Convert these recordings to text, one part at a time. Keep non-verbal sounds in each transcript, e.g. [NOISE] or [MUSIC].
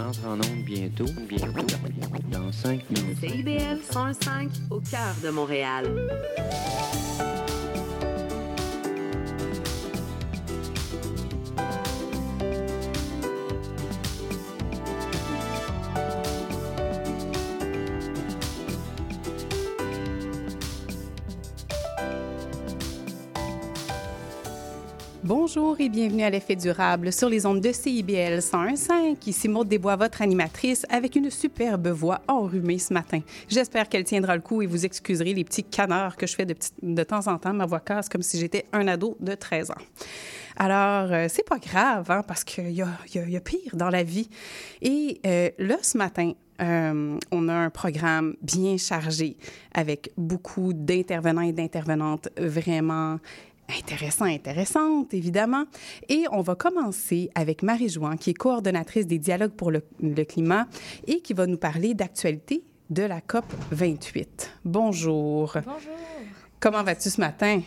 entre en onde bientôt. Bientôt. Dans 5 minutes. C'est IBL 105 au cœur de Montréal. Bienvenue à l'effet durable sur les ondes de CIBL 101.5. Ici Maude Desbois, votre animatrice, avec une superbe voix enrhumée ce matin. J'espère qu'elle tiendra le coup et vous excuserez les petits canards que je fais de, temps en temps. Ma voix casse comme si j'étais un ado de 13 ans. Alors, euh, c'est pas grave, hein, parce qu'il y a, pire dans la vie. Et euh, là, ce matin, euh, on a un programme bien chargé avec beaucoup d'intervenants et d'intervenantes vraiment intéressant, intéressante, évidemment. Et on va commencer avec Marie Jouan, qui est coordonnatrice des dialogues pour le, le climat et qui va nous parler d'actualité de la COP 28. Bonjour. Bonjour. Comment vas-tu ce matin?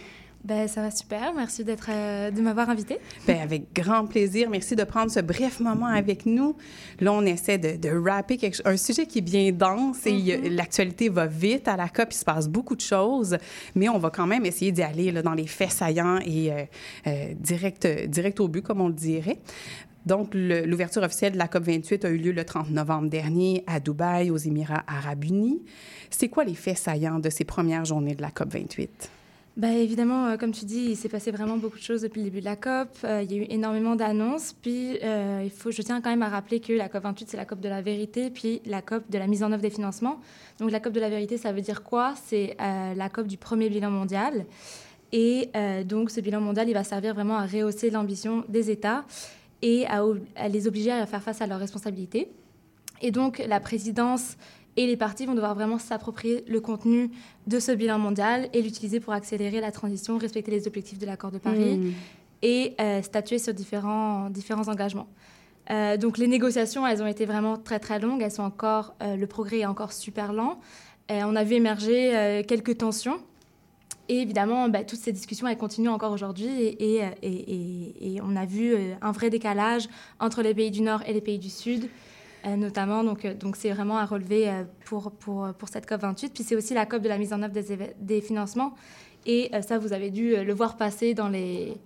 Ben, ça va super. Merci d'être, euh, de m'avoir invité. Ben, avec grand plaisir. Merci de prendre ce bref moment avec nous. Là, on essaie de, de rapper quelque, un sujet qui est bien dense et mm -hmm. l'actualité va vite. À la COP, il se passe beaucoup de choses, mais on va quand même essayer d'y aller là, dans les faits saillants et euh, euh, direct, direct au but, comme on le dirait. Donc, l'ouverture officielle de la COP 28 a eu lieu le 30 novembre dernier à Dubaï, aux Émirats arabes unis. C'est quoi les faits saillants de ces premières journées de la COP 28? Bah, évidemment, euh, comme tu dis, il s'est passé vraiment beaucoup de choses depuis le début de la COP. Euh, il y a eu énormément d'annonces. Puis, euh, il faut, je tiens quand même à rappeler que la COP 28, c'est la COP de la vérité, puis la COP de la mise en œuvre des financements. Donc, la COP de la vérité, ça veut dire quoi? C'est la COP du premier bilan mondial. Et donc, ce bilan mondial, il va servir vraiment à rehausser l'ambition des États et à, à les obliger à faire face à leurs responsabilités. Et donc, la présidence et les partis vont devoir vraiment s'approprier le contenu de ce bilan mondial et l'utiliser pour accélérer la transition, respecter les objectifs de l'accord de Paris mmh. et euh, statuer sur différents, différents engagements. Euh, donc les négociations, elles ont été vraiment très très longues. Elles sont encore, euh, le progrès est encore super lent. on a vu émerger quelques tensions. Et évidemment, bah, toutes ces discussions, elles continuent encore aujourd'hui. Et, et, et, et, on a vu un vrai décalage entre les pays du Nord et les pays du Sud. Euh, notamment. Donc, euh, donc c'est vraiment à relever euh, pour, pour, pour cette COP28. Puis c'est aussi la COP de la mise en œuvre des, des financements. Et ça, vous avez dû le voir passer dans les...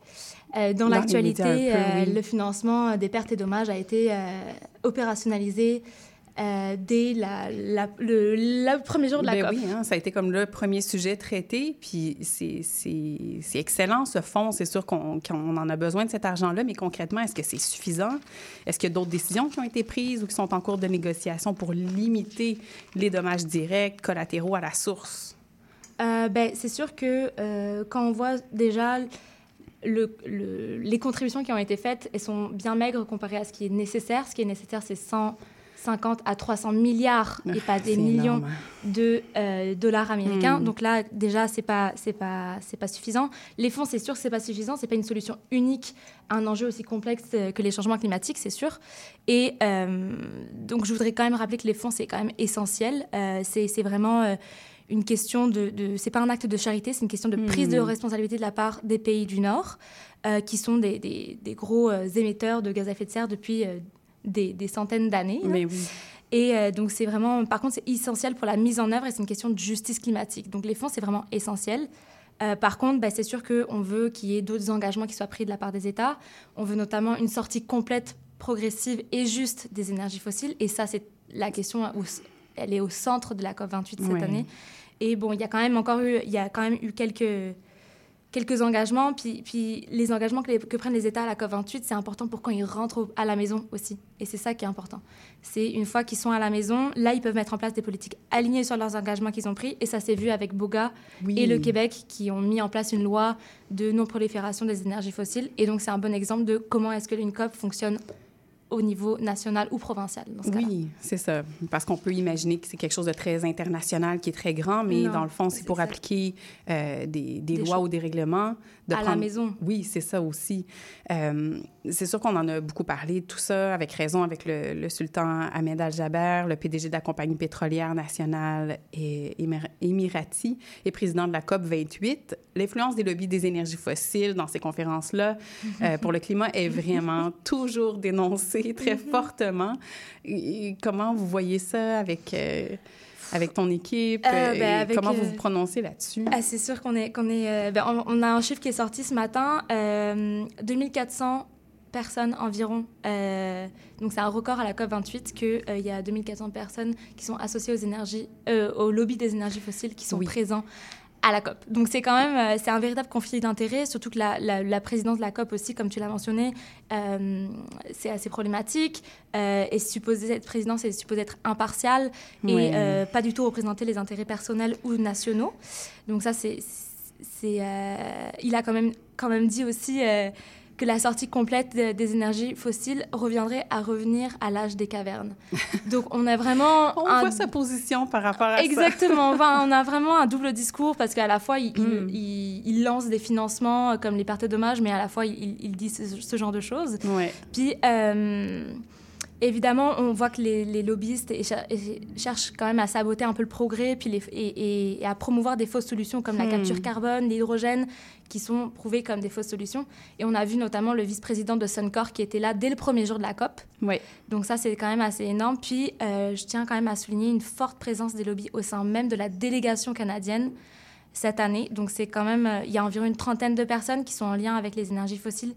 Euh, dans, l'actualité, oui. le financement des pertes et dommages a été opérationnalisé euh, dès la, la, le, le, premier jour de la ben COP. Oui, hein, ça a été comme le premier sujet traité, puis c'est excellent ce fonds. C'est sûr qu'on qu en a besoin de cet argent-là, mais concrètement, est-ce que c'est suffisant? Est-ce qu'il y a d'autres décisions qui ont été prises ou qui sont en cours de négociation pour limiter les dommages directs, collatéraux à la source? Euh, ben, c'est sûr que euh, quand on voit déjà le, le, les contributions qui ont été faites, elles sont bien maigres comparées à ce qui est nécessaire. Ce qui est nécessaire, c'est 100 50 à 300 milliards et pas des millions énorme. de euh, dollars américains. Mmh. Donc là, déjà, c'est pas c'est pas c'est pas suffisant. Les fonds, c'est sûr que c'est pas suffisant. C'est pas une solution unique à un enjeu aussi complexe que les changements climatiques, c'est sûr. Et euh, donc, je voudrais quand même rappeler que les fonds, c'est quand même essentiel. Euh, c'est vraiment euh, une question de, de c'est pas un acte de charité, c'est une question de prise mmh. de responsabilité de la part des pays du Nord, euh, qui sont des, des, des gros euh, émetteurs de gaz à effet de serre depuis des, des centaines d'années. Mais oui. Et euh, donc, c'est vraiment, par contre, c'est essentiel pour la mise en œuvre et c'est une question de justice climatique. Donc, les fonds, c'est vraiment essentiel. Euh, par contre, bah, c'est sûr qu'on veut qu'il y ait d'autres engagements qui soient pris de la part des États. On veut notamment une sortie complète, progressive et juste des énergies fossiles. Et ça, c'est la question, où elle est au centre de la COP28 cette année. Et bon, il y a quand même encore eu, il y a quand même eu quelques quelques engagements. Puis, puis les engagements que, les, que, prennent les États à la COP28, c'est important pour quand ils rentrent à la maison aussi. Et c'est ça qui est important. C'est une fois qu'ils sont à la maison, là, ils peuvent mettre en place des politiques alignées sur leurs engagements qu'ils ont pris. Et ça s'est vu avec Boga oui. et le Québec qui ont mis en place une loi de non-prolifération des énergies fossiles. Et donc, c'est un bon exemple de comment est-ce que une COP fonctionne au niveau national ou provincial. Dans ce oui, c'est ça. Parce qu'on peut imaginer que c'est quelque chose de très international, qui est très grand, mais dans le fond, c'est pour appliquer euh, des, des, lois ou des règlements. De à la maison. Oui, c'est ça aussi. Euh, c'est sûr qu'on en a beaucoup parlé, tout ça, avec raison, avec le, sultan Ahmed Al-Jaber, le PDG de la compagnie pétrolière nationale et émirati et président de la COP 28. L'influence des lobbies des énergies fossiles dans ces conférences-là euh, [LAUGHS] pour le climat est vraiment toujours dénoncée très mm-hmm. fortement. Et comment vous voyez ça avec... Euh, avec ton équipe, euh, ben, comment vous vous prononcez là-dessus? Ah, c'est sûr qu'on est, qu'on est ben, on, on, a un chiffre qui est sorti ce matin, 2400 personnes environ. Euh, donc c'est un record à la COP 28 qu'il euh, y a 2400 personnes qui sont associées aux énergies, euh, au lobby des énergies fossiles qui sont présents à la COP. Donc c'est quand même c'est un véritable conflit d'intérêts, surtout que la, la, présidence de la COP aussi, comme tu l'as mentionné, c'est assez problématique. et supposé, cette présidence est supposée être impartiale et pas du tout représenter les intérêts personnels ou nationaux. Donc ça c'est c'est il a quand même quand même dit aussi que la sortie complète des énergies fossiles reviendrait à revenir à l'âge des cavernes. [LAUGHS] Donc on a vraiment... on voit sa position par rapport à Exactement, ça. on a vraiment un double discours parce qu'à la fois, il, il, hmm. lance des financements euh, comme les pertes dommages, mais à la fois, il, dit ce, genre de choses. Ouais. Puis... Euh, Évidemment, on voit que les, lobbyistes cherchent quand même à saboter un peu le progrès puis les, et, à promouvoir des fausses solutions comme la hmm. capture carbone, l'hydrogène, qui sont prouvées comme des fausses solutions. Et on a vu notamment le vice-président de Suncor qui était là dès le premier jour de la COP. Oui. Donc ça, c'est quand même assez énorme. Puis, euh, je tiens quand même à souligner une forte présence des lobbies au sein même de la délégation canadienne cette année. Donc c'est quand même, euh, il y a environ une trentaine de personnes qui sont en lien avec les énergies fossiles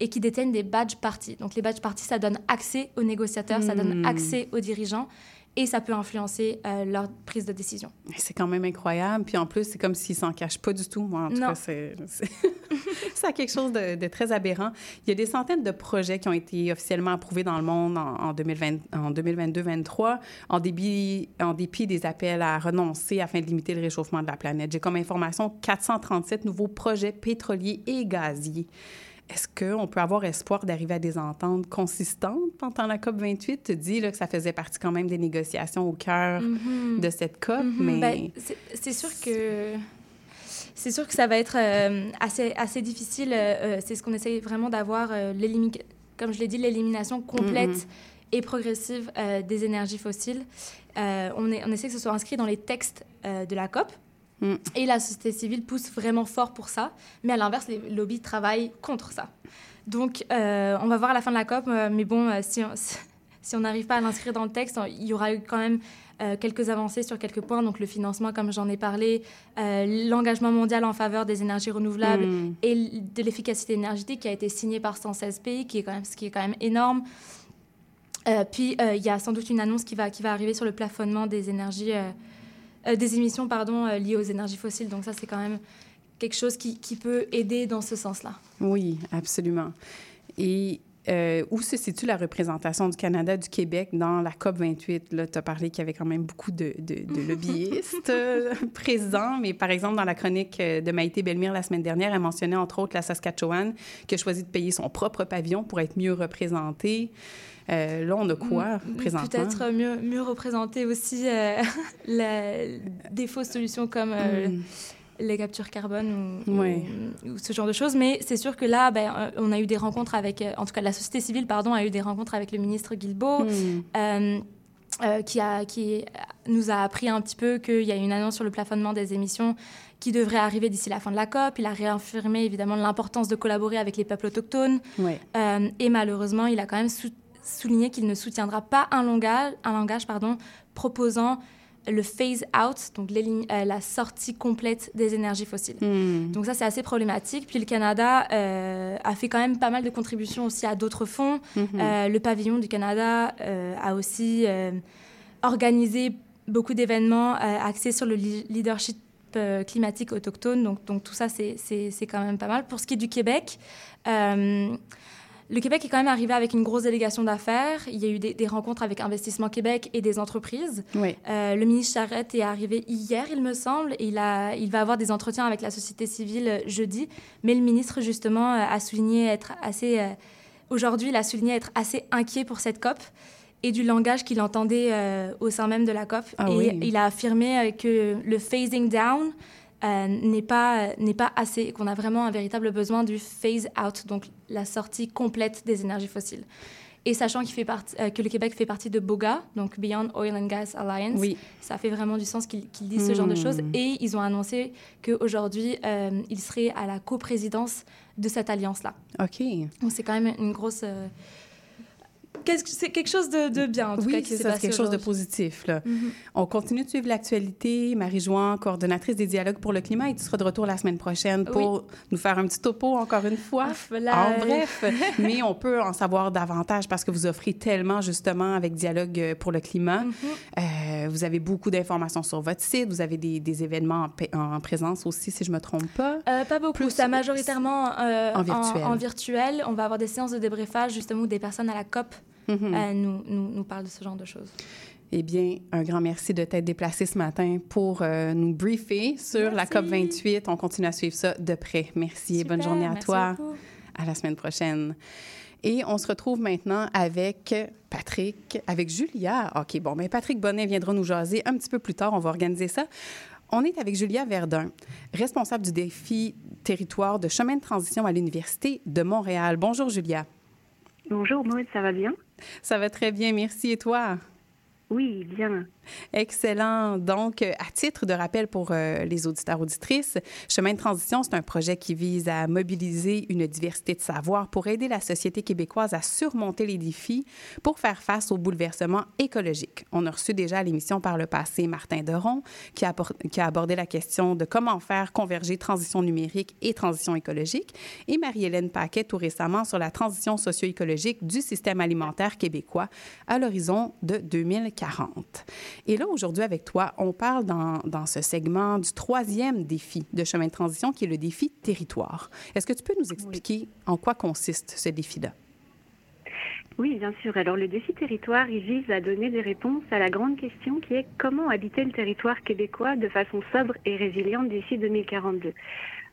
et qui détiennent des badge parties. Donc les badge parties, ça donne accès aux négociateurs, ça donne hmm. accès aux dirigeants et ça peut influencer euh, leur prise de décision. C'est quand même incroyable. Puis en plus, c'est comme s'ils s'en cachent pas du tout. Moi, en tout cas, c'est [LAUGHS] quelque chose de, très aberrant. Il y a des centaines de projets qui ont été officiellement approuvés dans le monde en, en 2022-2023, en, débit, en dépit des appels à renoncer afin de limiter le réchauffement de la planète. J'ai comme information 437 nouveaux projets pétroliers et gaziers. Est-ce qu'on peut avoir espoir d'arriver à des ententes consistantes pendant la COP 28? Tu dis là, que ça faisait partie quand même des négociations au cœur mm-hmm. de cette COP, mm-hmm. mais... Ben, c'est sûr que... C'est sûr que ça va être euh, assez, assez difficile. Euh, euh, c'est ce qu'on essaye vraiment d'avoir, comme je l'ai dit, l'élimination complète mm-hmm. et progressive des énergies fossiles. on, est, on essaie que ce soit inscrit dans les textes de la COP. Mm. Et la société civile pousse vraiment fort pour ça. Mais à l'inverse, les lobbies travaillent contre ça. Donc, euh, on va voir à la fin de la COP. Euh, mais bon, euh, si on [LAUGHS] si n'arrive pas à l'inscrire dans le texte, il y aura eu quand même quelques avancées sur quelques points. Donc, le financement, comme j'en ai parlé, l'engagement mondial en faveur des énergies renouvelables mm. et de l'efficacité énergétique qui a été signé par 116 pays, qui est quand même, ce qui est quand même énorme. puis, il y a sans doute une annonce qui va, qui va arriver sur le plafonnement des énergies euh, des émissions euh, liées aux énergies fossiles. Donc ça, c'est quand même quelque chose qui, qui peut aider dans ce sens-là. Oui, absolument. Et euh, où se situe la représentation du Canada, du Québec dans la COP 28? Là, tu as parlé qu'il y avait quand même beaucoup de, de, lobbyistes [LAUGHS] présents, mais par exemple, dans la chronique de Maïté Belmire la semaine dernière, elle mentionnait entre autres la Saskatchewan qui a choisi de payer son propre pavillon pour être mieux représentée. Euh, là, on a quoi mm, présentement? Peut-être mieux, mieux représenter aussi euh, [LAUGHS] des fausses solutions comme euh, mm. les captures carbone ou, ce genre de choses. Mais c'est sûr que là, ben, on a eu des rencontres avec, en tout cas la société civile, pardon, a eu des rencontres avec le ministre Guilbeault. Mm. qui, a, qui nous a appris un petit peu qu'il y a une annonce sur le plafonnement des émissions qui devrait arriver d'ici la fin de la COP. Il a réaffirmé évidemment l'importance de collaborer avec les peuples autochtones. et malheureusement, il a quand même soutenu souligner qu'il ne soutiendra pas un langage, un langage pardon, proposant le phase out, donc euh, la sortie complète des énergies fossiles. Hmm. Donc ça, c'est assez problématique. Puis le Canada euh, a fait quand même pas mal de contributions aussi à d'autres fonds. Hmm. Euh, le pavillon du Canada a aussi organisé beaucoup d'événements axés sur le leadership climatique autochtone. Donc, donc tout ça, c'est quand même pas mal. Pour ce qui est du Québec, le Québec est quand même arrivé avec une grosse délégation d'affaires. Il y a eu des, rencontres avec Investissement Québec et des entreprises. Euh, le ministre Charette est arrivé hier, il me semble, et il, a, il va avoir des entretiens avec la société civile jeudi. Mais le ministre, justement, a souligné être assez... Euh, aujourd'hui, il a souligné être assez inquiet pour cette COP et du langage qu'il entendait au sein même de la COP. Ah et oui. il a affirmé que le phasing down n'est pas, n'est pas assez, et qu'on a vraiment un véritable besoin du phase out, donc la sortie complète des énergies fossiles. Et sachant qu'il fait partie, euh, que le Québec fait partie de BOGA, donc Beyond Oil and Gas Alliance, Oui. ça fait vraiment du sens qu'ils disent ce genre de choses. Hmm. Et ils ont annoncé qu'aujourd'hui, euh, ils seraient à la coprésidence de cette alliance-là. OK. Donc c'est quand même une grosse... euh, C'est quelque chose de, de bien, en tout cas, Oui, qui s'est c'est passé quelque chose de positif. Là. Mhm. On continue de suivre l'actualité. Marie-Joan, coordonnatrice des dialogues pour le climat, et tu seras de retour la semaine prochaine pour nous faire un petit topo encore une fois. Ah. En bref, mais on peut en savoir davantage parce que vous offrez tellement justement avec Dialogue pour le climat. Mhm. Euh, vous avez beaucoup d'informations sur votre site. Vous avez des, des événements en, en présence aussi, si je me trompe pas. Euh, pas beaucoup. Plus- C'est majoritairement euh, En virtuel. en virtuel. On va avoir des séances de débriefage, justement, où des personnes à la COP Mhm. euh, nous, nous, nous parlent de ce genre de choses. Eh bien, un grand merci de t'être déplacé ce matin pour euh, nous briefer sur la Merci. COP28. On continue à suivre ça de près. Merci et bonne Super, journée à merci toi. beaucoup. À la semaine prochaine. Et on se retrouve maintenant avec Patrick, avec Julia. OK, bon, mais Patrick Bonnet viendra nous jaser un petit peu plus tard. On va organiser ça. On est avec Julia Verdun, responsable du défi territoire de chemin de transition à l'Université de Montréal. Bonjour, Julia. Bonjour Maud, ça va bien? Ça va très bien, merci. Et toi? Oui, bien. Excellent. Donc, à titre de rappel pour euh, les auditeurs auditrices, Chemin de transition, c'est un projet qui vise à mobiliser une diversité de savoirs pour aider la société québécoise à surmonter les défis pour faire face aux bouleversements écologiques. On a reçu déjà à l'émission par le passé Martin Deron qui a, qui a abordé la question de comment faire converger transition numérique et transition écologique et Marie-Hélène Paquet tout récemment sur la transition socio-écologique du système alimentaire québécois à l'horizon de 2040. Et là, aujourd'hui, avec toi, on parle dans, dans ce segment du troisième défi de chemin de transition, qui est le défi territoire. Est-ce que tu peux nous expliquer en quoi consiste ce défi-là? Oui, bien sûr. Alors le défi territoire, il vise à donner des réponses à la grande question qui est comment habiter le territoire québécois de façon sobre et résiliente d'ici 2042.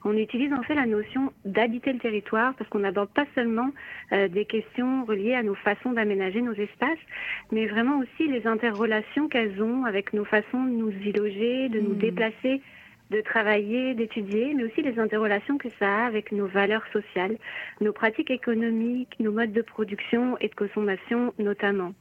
On utilise en fait la notion d'habiter le territoire parce qu'on n'aborde pas seulement euh, des questions reliées à nos façons d'aménager nos espaces, mais vraiment aussi les interrelations qu'elles ont avec nos façons de nous y loger, de nous Hmm. déplacer, de travailler, d'étudier, mais aussi les interrelations que ça a avec nos valeurs sociales, nos pratiques économiques, nos modes de production et de consommation notamment.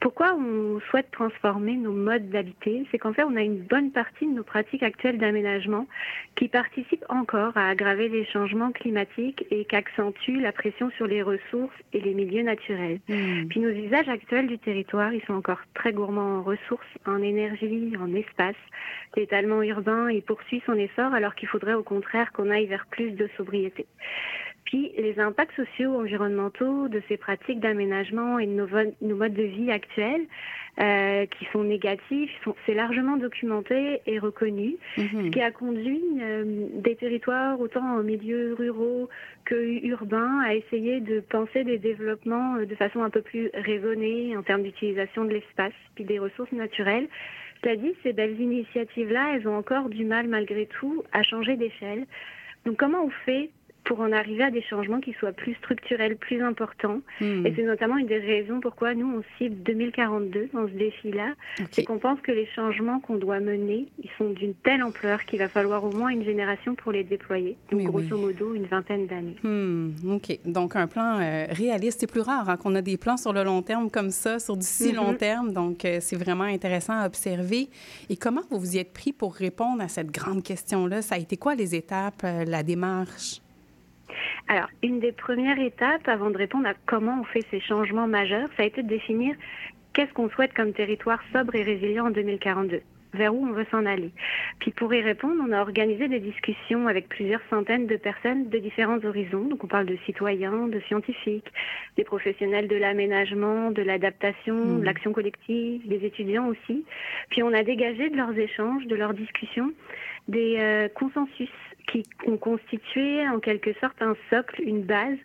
Pourquoi on souhaite transformer nos modes d'habiter? C'est qu'en fait, on a une bonne partie de nos pratiques actuelles d'aménagement qui participent encore à aggraver les changements climatiques et qui accentuent la pression sur les ressources et les milieux naturels. Hmm. Puis nos usages actuels du territoire, ils sont encore très gourmands en ressources, en énergie, en espace. L'étalement urbain, il poursuit son essor alors qu'il faudrait au contraire qu'on aille vers plus de sobriété. Puis les impacts sociaux, environnementaux de ces pratiques d'aménagement et de nos, modes de vie actuels, euh, qui sont négatifs, c'est largement documenté et reconnu Mhm. qui a conduit euh, des territoires autant en milieux ruraux que urbains à essayer de penser des développements euh, de façon un peu plus raisonnée en termes d'utilisation de l'espace puis des ressources naturelles. Dit, ces belles initiatives-là, elles ont encore du mal malgré tout à changer d'échelle. Donc comment on fait pour en arriver à des changements qui soient plus structurels, plus importants Hmm. Et c'est notamment une des raisons pourquoi nous, on cible 2042 dans ce défi-là. C'est qu'on pense que les changements qu'on doit mener, ils sont d'une telle ampleur qu'il va falloir au moins une génération pour les déployer. Donc, Mais grosso oui. modo, une vingtaine d'années. Hmm, OK. Donc, un plan euh, réaliste. C'est plus rare hein, qu'on a des plans sur le long terme comme ça, sur du si Mhm. long terme. Donc, euh, c'est vraiment intéressant à observer. Et comment vous vous y êtes pris pour répondre à cette grande question-là? Ça a été quoi les étapes, euh, la démarche? Alors, une des premières étapes avant de répondre à comment on fait ces changements majeurs, ça a été de définir qu'est-ce qu'on souhaite comme territoire sobre et résilient en 2042 vers où on veut s'en aller. Puis pour y répondre, on a organisé des discussions avec plusieurs centaines de personnes de différents horizons. Donc on parle de citoyens, de scientifiques, des professionnels de l'aménagement, de l'adaptation, de l'action collective, des étudiants aussi. Puis on a dégagé de leurs échanges, de leurs discussions, des euh, consensus qui ont constitué en quelque sorte un socle, une base,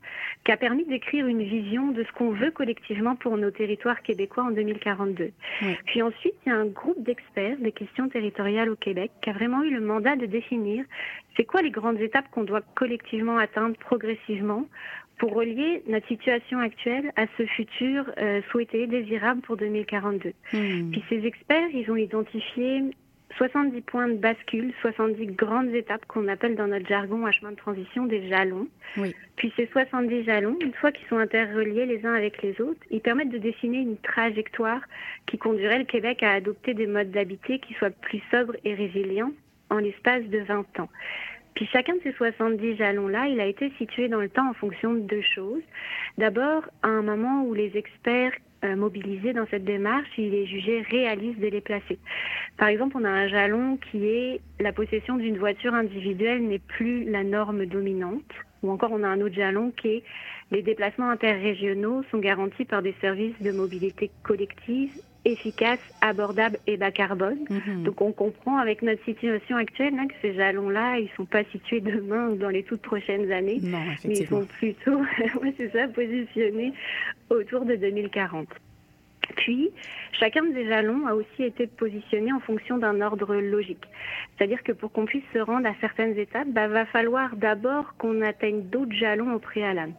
qui a permis d'écrire une vision de ce qu'on veut collectivement pour nos territoires québécois en 2042. Oui. Puis ensuite, il y a un groupe d'experts des questions territoriales au Québec qui a vraiment eu le mandat de définir c'est quoi les grandes étapes qu'on doit collectivement atteindre progressivement pour relier notre situation actuelle à ce futur euh, souhaité, désirable pour 2042. Hmm. Puis ces experts, ils ont identifié 70 points de bascule, 70 grandes étapes qu'on appelle dans notre jargon à chemin de transition des jalons. Oui. Puis ces 70 jalons, une fois qu'ils sont interreliés les uns avec les autres, ils permettent de dessiner une trajectoire qui conduirait le Québec à adopter des modes d'habiter qui soient plus sobres et résilients en l'espace de 20 ans. Puis chacun de ces 70 jalons-là, il a été situé dans le temps en fonction de deux choses. D'abord, à un moment où les experts mobilisés dans cette démarche, il est jugé réaliste de les placer. Par exemple, on a un jalon qui est la possession d'une voiture individuelle n'est plus la norme dominante. Ou encore, on a un autre jalon qui est les déplacements interrégionaux sont garantis par des services de mobilité collective efficaces, abordables et bas carbone. Mhm. Donc on comprend avec notre situation actuelle là, que ces jalons-là, ils sont pas situés demain ou dans les toutes prochaines années, Non, mais ils sont plutôt, [LAUGHS] ouais, c'est ça, positionnés autour de 2040. Puis, chacun de ces jalons a aussi été positionné en fonction d'un ordre logique. C'est-à-dire que pour qu'on puisse se rendre à certaines étapes, bah, va falloir d'abord qu'on atteigne d'autres jalons au préalable.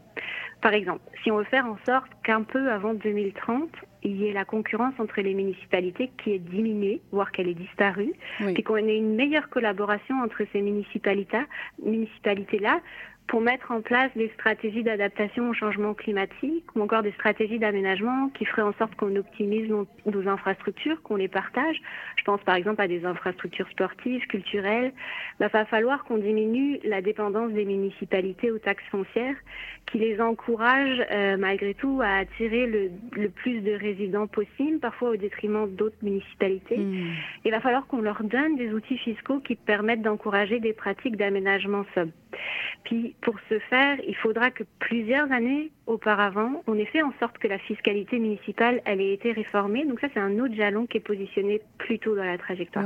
Par exemple, si on veut faire en sorte qu'un peu avant 2030, il y ait la concurrence entre les municipalités qui est diminuée, voire qu'elle est disparue, Oui. puis qu'on ait une meilleure collaboration entre ces municipalités, municipalités-là pour mettre en place des stratégies d'adaptation au changement climatique ou encore des stratégies d'aménagement qui feraient en sorte qu'on optimise nos, nos infrastructures, qu'on les partage. Je pense par exemple à des infrastructures sportives, culturelles. Il va falloir qu'on diminue la dépendance des municipalités aux taxes foncières qui les encouragent euh, malgré tout à attirer le, le plus de résidents possible, parfois au détriment d'autres municipalités. Hmm. Il va falloir qu'on leur donne des outils fiscaux qui permettent d'encourager des pratiques d'aménagement sobre. Puis pour ce faire, il faudra que plusieurs années auparavant, on ait fait en sorte que la fiscalité municipale ait été réformée. Donc ça, c'est un autre jalon qui est positionné plus tôt dans la trajectoire.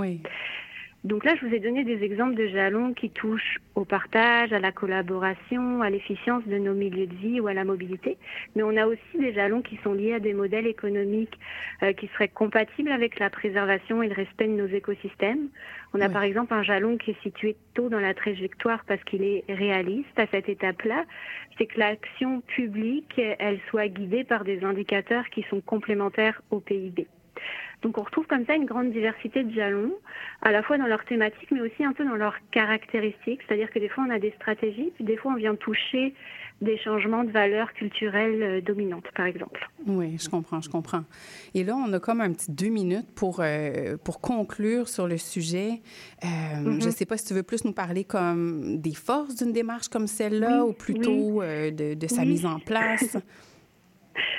Donc là, je vous ai donné des exemples de jalons qui touchent au partage, à la collaboration, à l'efficience de nos milieux de vie ou à la mobilité. Mais on a aussi des jalons qui sont liés à des modèles économiques euh, qui seraient compatibles avec la préservation et le respect de nos écosystèmes. On a Oui. par exemple un jalon qui est situé tôt dans la trajectoire parce qu'il est réaliste à cette étape-là. C'est que l'action publique, elle soit guidée par des indicateurs qui sont complémentaires au PIB. Donc on retrouve comme ça une grande diversité de jalons, à la fois dans leur thématique, mais aussi un peu dans leurs caractéristiques. C'est-à-dire que des fois on a des stratégies, puis des fois on vient toucher des changements de valeurs culturelles euh, dominantes, par exemple. Oui, je comprends, je comprends. Et là, on a comme un petit deux minutes pour, euh, pour conclure sur le sujet. Euh, Mhm. Je ne sais pas si tu veux plus nous parler comme des forces d'une démarche comme celle-là Oui, ou plutôt euh, de, de sa Oui. mise en place. [LAUGHS]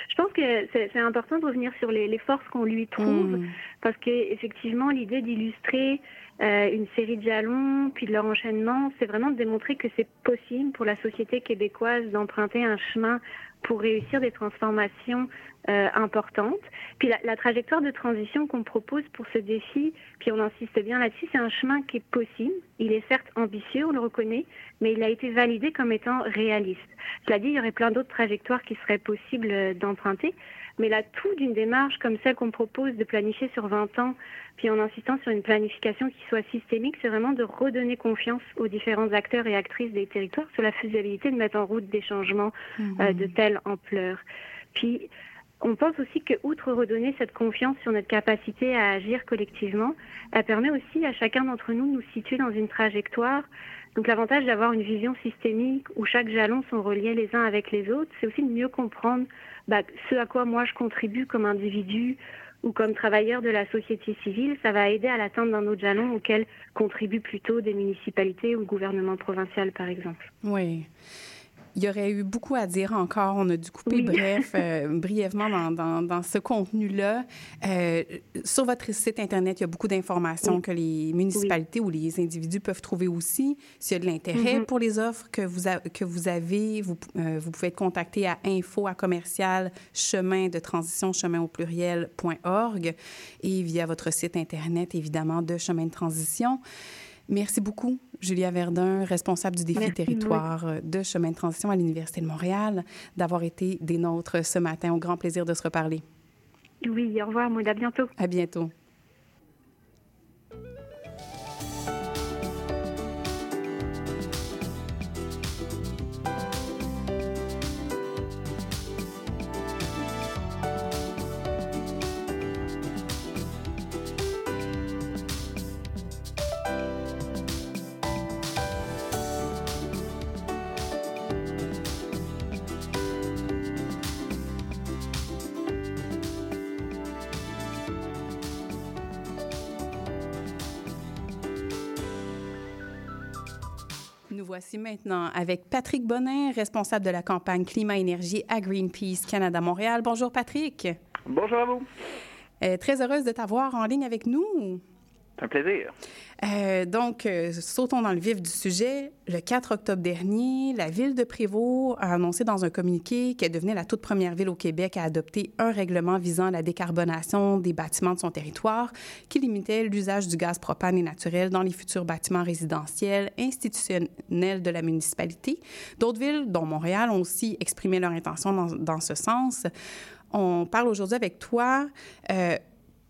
Je pense que c'est important de revenir sur les, les forces qu'on lui trouve, Hmm. parce que effectivement l'idée d'illustrer euh, une série de jalons, puis de leur enchaînement, c'est vraiment de démontrer que c'est possible pour la société québécoise d'emprunter un chemin pour réussir des transformations euh, importantes. Puis la, la trajectoire de transition qu'on propose pour ce défi, puis on insiste bien là-dessus, c'est un chemin qui est possible. Il est certes ambitieux, on le reconnaît, mais il a été validé comme étant réaliste. Cela dit, il y aurait plein d'autres trajectoires qui seraient possibles euh, d'emprunter. Mais l'atout d'une démarche comme celle qu'on propose de planifier sur 20 ans, puis en insistant sur une planification qui soit systémique, c'est vraiment de redonner confiance aux différents acteurs et actrices des territoires sur la faisabilité de mettre en route des changements euh, de telle ampleur. Puis, on pense aussi que, outre redonner cette confiance sur notre capacité à agir collectivement, elle permet aussi à chacun d'entre nous de nous situer dans une trajectoire. Donc l'avantage d'avoir une vision systémique où chaque jalon sont reliés les uns avec les autres, c'est aussi de mieux comprendre bah, ce à quoi moi je contribue comme individu ou comme travailleur de la société civile. Ça va aider à l'atteinte d'un autre jalon auquel contribuent plutôt des municipalités ou le gouvernement provincial, par exemple. Oui. Il y aurait eu beaucoup à dire encore. On a dû couper Oui. bref, euh, [LAUGHS] brièvement dans, dans, dans ce contenu-là. Euh, sur votre site Internet, il y a beaucoup d'informations Oui. que les municipalités ou les individus peuvent trouver aussi. S'il y a de l'intérêt Mhm. pour les offres que vous, a- que vous avez, vous, euh, vous pouvez être contacté à info à commercial chemin de transition chemin au pluriel.org et via votre site Internet, évidemment, de chemin de transition. Merci beaucoup, Julia Verdun, responsable du défi Merci, territoire euh, de chemin de transition à l'Université de Montréal, d'avoir été des nôtres ce matin. Au grand plaisir de se reparler. Oui, au revoir, Maud, à bientôt. À bientôt. Voici maintenant avec Patrick Bonin, responsable de la campagne Climat-Énergie à Greenpeace Canada Montréal. Bonjour Patrick. Bonjour à vous. Euh, très heureuse de t'avoir en ligne avec nous. C'est un plaisir. Euh, donc, euh, sautons dans le vif du sujet. Le 4 octobre dernier, la ville de Prévost a annoncé dans un communiqué qu'elle devenait la toute première ville au Québec à adopter un règlement visant la décarbonation des bâtiments de son territoire qui limitait l'usage du gaz propane et naturel dans les futurs bâtiments résidentiels institutionnels de la municipalité. D'autres villes, dont Montréal, ont aussi exprimé leur intention dans, ce sens. On parle aujourd'hui avec toi. Euh,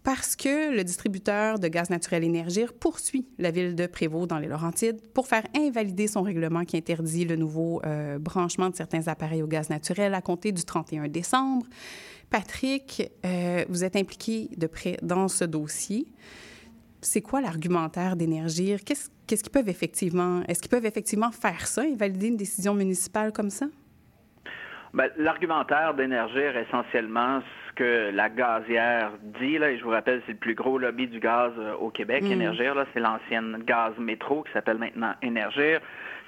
parce que le distributeur de gaz naturel Énergir poursuit la ville de Prévost dans les Laurentides pour faire invalider son règlement qui interdit le nouveau euh, branchement de certains appareils au gaz naturel à compter du 31 décembre. Patrick, euh, vous êtes impliqué de près dans ce dossier. C'est quoi l'argumentaire d'Énergir? Qu'est-ce qu'ils peuvent effectivement, est-ce qu'ils peuvent effectivement faire ça, invalider une décision municipale comme ça? Ben, l'argumentaire d'Énergir, essentiellement, que la gazière dit, là, et je vous rappelle, c'est le plus gros lobby du gaz euh, au Québec, mm. Énergir, là, c'est l'ancienne gaz métro qui s'appelle maintenant Énergir.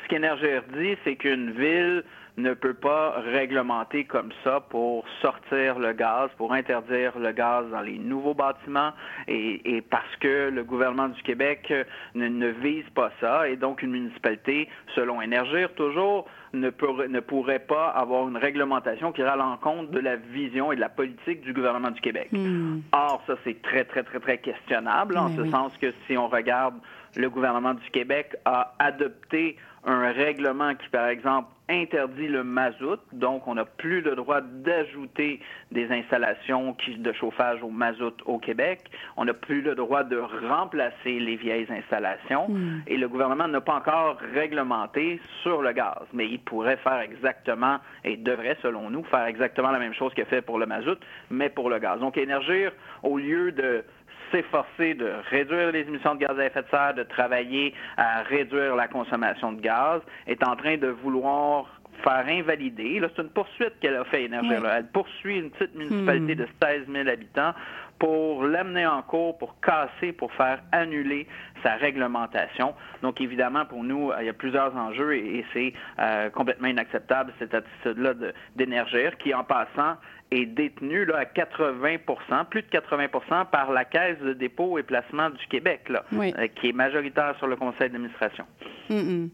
Ce qu'Énergir dit, c'est qu'une ville ne peut pas réglementer comme ça pour sortir le gaz, pour interdire le gaz dans les nouveaux bâtiments et, parce que le gouvernement du Québec ne, vise pas ça et donc une municipalité, selon Énergir toujours, ne, ne pourrait pas avoir une réglementation qui ira à l'encontre de la vision et de la politique du gouvernement du Québec. Hmm. Or, ça, c'est très, très, très, très questionnable, en ce sens que si on regarde le gouvernement du Québec a adopté un règlement qui, par exemple, interdit le mazout, donc on n'a plus le droit d'ajouter des installations de chauffage au mazout au Québec. On n'a plus le droit de remplacer les vieilles installations. Hmm. Et le gouvernement n'a pas encore réglementé sur le gaz, mais il pourrait faire exactement, et devrait selon nous, faire exactement la même chose qu'il fait pour le mazout, mais pour le gaz. Donc Énergir, au lieu de s'efforcer de réduire les émissions de gaz à effet de serre, de travailler à réduire la consommation de gaz, est en train de vouloir faire invalider. C'est une poursuite qu'elle a fait Énergie. Elle poursuit une petite municipalité hmm. de 16 000 habitants pour l'amener en cours, pour casser, pour faire annuler sa réglementation. Donc, évidemment, pour nous, il y a plusieurs enjeux et, c'est euh, complètement inacceptable, cette attitude-là d'énergir qui, en passant, est détenu là, à 80% plus de 80% par la Caisse de dépôt et placement du Québec, là, euh, qui est majoritaire sur le conseil d'administration. Mm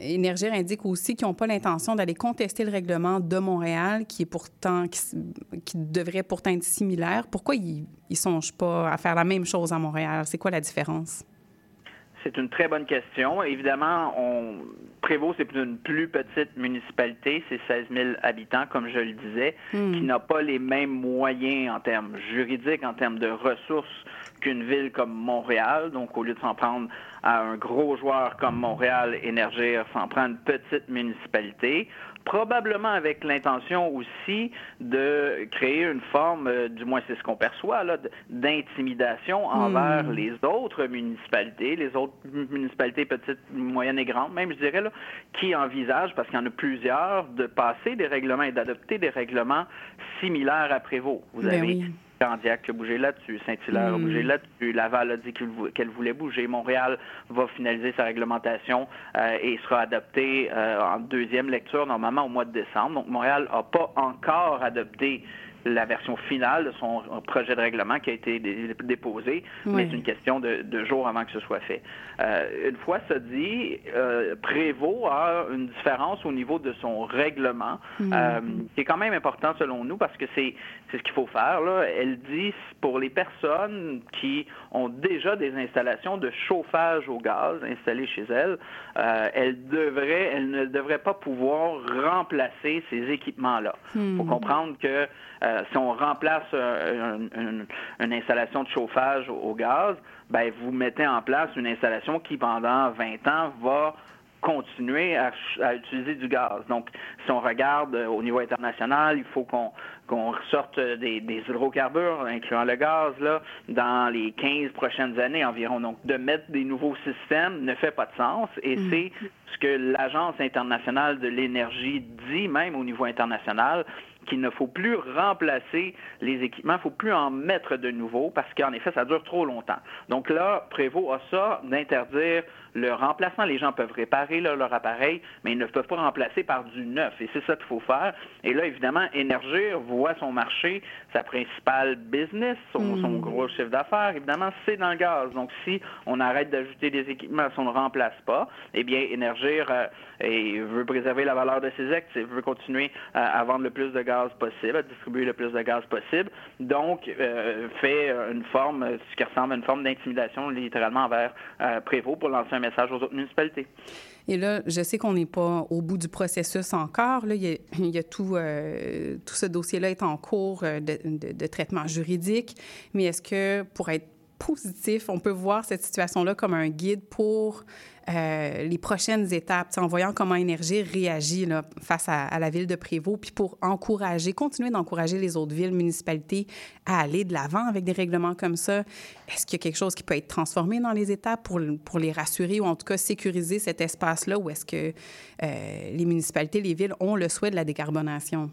Énergir indique aussi qu'ils n'ont pas l'intention d'aller contester le règlement de Montréal, qui est pourtant qui, devrait pourtant être similaire. Pourquoi ils ne songent pas à faire la même chose à Montréal? C'est quoi la différence? C'est une très bonne question. Évidemment, on... Prévost, c'est une plus petite municipalité, c'est 16 000 habitants, comme je le disais, hmm. qui n'a pas les mêmes moyens en termes juridiques, en termes de ressources qu'une ville comme Montréal. Donc, au lieu de s'en prendre à un gros joueur comme Montréal Énergir, s'en prend une petite municipalité probablement avec l'intention aussi de créer une forme, euh, du moins c'est ce qu'on perçoit, d'intimidation envers hmm. les autres municipalités, les autres municipalités petites, moyennes et grandes, même je dirais, là, qui envisagent, parce qu'il y en a plusieurs, de passer des règlements et d'adopter des règlements similaires à Prévost. Vous ben avez Candiac a bougé là-dessus, Saint-Hilaire a bougé hmm. là-dessus, Laval a dit qu'elle voulait bouger, Montréal va finaliser sa réglementation euh, et sera adoptée euh, en deuxième lecture normalement au mois de décembre. Donc Montréal n'a pas encore adopté la version finale de son projet de règlement qui a été déposé, mais c'est une question de, jours avant que ce soit fait. Euh, une fois ça dit, euh, Prévost a une différence au niveau de son règlement, mm. euh, qui est quand même important selon nous parce que c'est ce qu'il faut faire. Là. Elle dit pour les personnes qui ont déjà des installations de chauffage au gaz installées chez elles, euh, elles, devraient, elles ne devraient pas pouvoir remplacer ces équipements-là. Il faut mm. comprendre que euh, si on remplace euh, une, installation de chauffage au, gaz, ben, vous mettez en place une installation qui, pendant 20 ans, va continuer à, utiliser du gaz. Donc, si on regarde euh, au niveau international, il faut qu'on qu'on ressorte des, hydrocarbures, incluant le gaz, là, dans les 15 prochaines années environ. Donc, de mettre des nouveaux systèmes ne fait pas de sens et mm. c'est ce que l'Agence internationale de l'énergie dit, même au niveau international, qu'il ne faut plus remplacer les équipements, il ne faut plus en mettre de nouveaux parce qu'en effet, ça dure trop longtemps. Donc là, Prévost a ça d'interdire le remplacement. Les gens peuvent réparer leur appareil, mais ils ne peuvent pas remplacer par du neuf. Et c'est ça qu'il faut faire. Et là, évidemment, Énergir voit son marché, sa principale business, son, hmm. gros chiffre d'affaires, évidemment, c'est dans le gaz. Donc, si on arrête d'ajouter des équipements, si on ne remplace pas, eh bien, Énergir euh, veut préserver la valeur de ses actifs, veut continuer à, vendre le plus de gaz possible, à distribuer le plus de gaz possible. Donc, euh, fait une forme, ce qui ressemble à une forme d'intimidation, littéralement, envers euh, Prévost pour lancer un Et là, je sais qu'on n'est pas au bout du processus encore. Là, il, y a, [LAUGHS] tout, euh, tout ce dossier-là est en cours euh, de, traitement juridique. Mais est-ce que pour être positif, on peut voir cette situation-là comme un guide pour euh, les prochaines étapes, en voyant comment Énergie réagit là, face à, la ville de Prévost, puis pour encourager, continuer d'encourager les autres villes, municipalités à aller de l'avant avec des règlements comme ça. Est-ce qu'il y a quelque chose qui peut être transformé dans les étapes pour, pour les rassurer ou en tout cas sécuriser cet espace-là ou est-ce que euh, les municipalités, les villes ont le souhait de la décarbonation?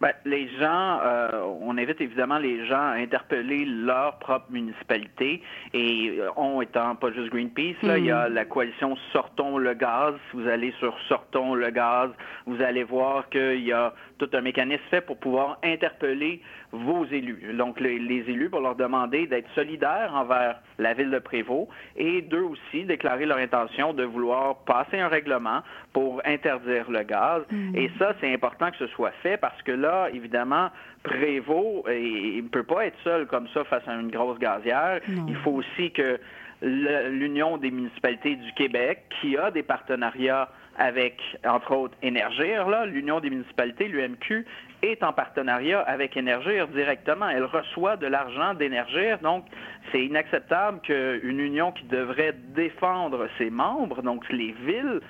Bien, les gens, euh, on invite évidemment les gens à interpeller leur propre municipalité et euh, on étant pas juste Greenpeace, là, il y a hmm. la coalition Sortons le gaz. Si vous allez sur Sortons le gaz, vous allez voir qu'il y a tout un mécanisme fait pour pouvoir interpeller vos élus. Donc, les, élus pour leur demander d'être solidaires envers la ville de Prévost et d'eux aussi déclarer leur intention de vouloir passer un règlement pour interdire le gaz. Hmm. Et ça, c'est important que ce soit fait parce que là, évidemment, Prévost, il ne peut pas être seul comme ça face à une grosse gazière. Il faut aussi que l'Union des municipalités du Québec, qui a des partenariats avec, entre autres, Énergir, l'Union des municipalités, l'UMQ, est en partenariat avec Énergir directement. Elle reçoit de l'argent d'Énergir, donc c'est inacceptable qu'une union qui devrait défendre ses membres, donc les villes,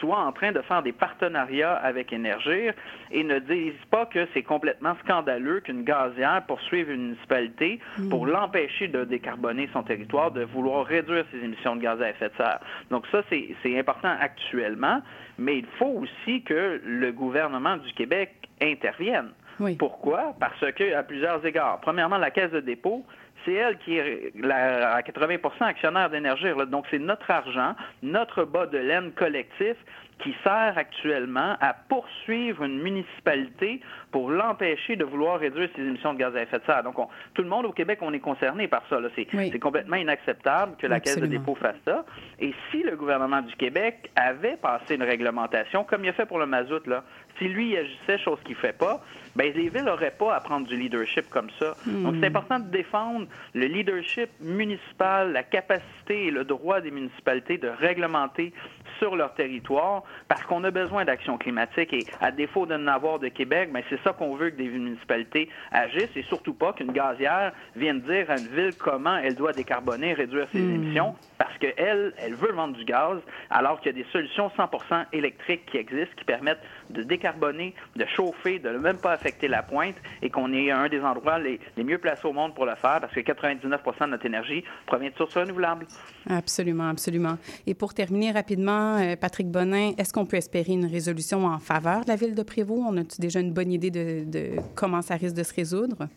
soit en train de faire des partenariats avec Énergir et ne disent pas que c'est complètement scandaleux qu'une gazière poursuive une municipalité pour mm. l'empêcher de décarboner son territoire, de vouloir réduire ses émissions de gaz à effet de serre. Donc ça, c'est important actuellement, mais il faut aussi que le gouvernement du Québec intervienne. Pourquoi? Parce que, à plusieurs égards. Premièrement, la Caisse de dépôt, c'est elle qui est à 80% actionnaire d'énergie. Donc, c'est notre argent, notre bas de laine collectif qui sert actuellement à poursuivre une municipalité pour l'empêcher de vouloir réduire ses émissions de gaz à effet de serre. Donc, tout le monde au Québec, on est concerné par ça. C'est complètement inacceptable que la Caisse de dépôt fasse ça. Et si le gouvernement du Québec avait passé une réglementation, comme il a fait pour le mazout, là, si lui agissait, chose qu'il ne fait pas, ben les villes n'auraient pas à prendre du leadership comme ça. Donc, c'est hmm. important de défendre le leadership municipal, la capacité et le droit des municipalités de réglementer sur leur territoire parce qu'on a besoin d'action climatique et à défaut de n'avoir de Québec, ben, c'est ça qu'on veut que des municipalités agissent et surtout pas qu'une gazière vienne dire à une ville comment elle doit décarboner, réduire ses hmm. émissions parce qu'elle, elle veut vendre du gaz alors qu'il y a des solutions 100% électriques qui existent qui permettent de décarboner, de chauffer, de ne même pas affecter la pointe et qu'on est un des endroits les, les, mieux placés au monde pour le faire parce que 99 de notre énergie provient de sources renouvelables. Absolument, absolument. Et pour terminer rapidement, euh, Patrick Bonin, est-ce qu'on peut espérer une résolution en faveur de la ville de Prévost? On a-tu déjà une bonne idée de comment ça risque de se résoudre?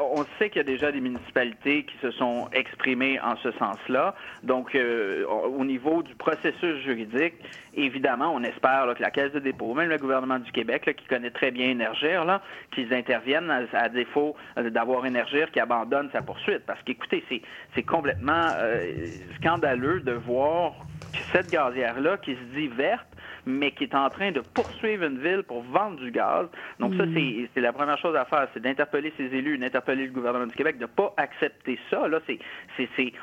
On sait qu'il y a déjà des municipalités qui se sont exprimées en ce sens-là. Donc, euh, au niveau du processus juridique, évidemment, on espère que la Caisse de dépôt, même le gouvernement du Québec, qui connaît très bien Énergir, qu'ils interviennent à, défaut d'avoir Énergir qui abandonne sa poursuite. Parce qu'écoutez, c'est complètement euh, scandaleux de voir cette gazière-là qui se dit verte, mais qui est en train de poursuivre une ville pour vendre du gaz. Donc ça, hmm. c'est la première chose à faire, c'est d'interpeller ses élus, d'interpeller le gouvernement du Québec, de ne pas accepter ça. Là, c'est,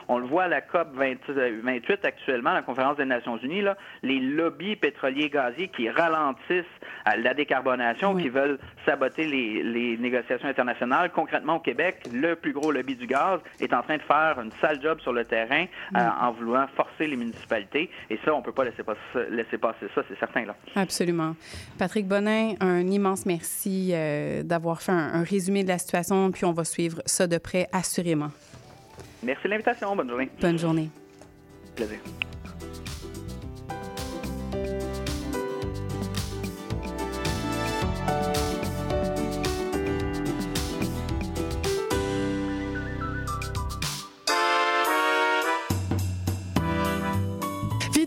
on le voit à la COP 28 actuellement, la conférence des Nations Unies, là, les lobbies pétroliers gaziers qui ralentissent la décarbonation, qui veulent saboter les, négociations internationales. Concrètement, au Québec, le plus gros lobby du gaz est en train de faire une sale job sur le terrain hmm. euh, en voulant forcer les municipalités. Et ça, on ne peut pas laisser passer, laisser passer ça c'est certain. Là. Absolument. Patrick Bonin, un immense merci euh, d'avoir fait un, résumé de la situation, puis on va suivre ça de près, assurément. Merci de l'invitation. Bonne journée. Bonne journée. Plaisir.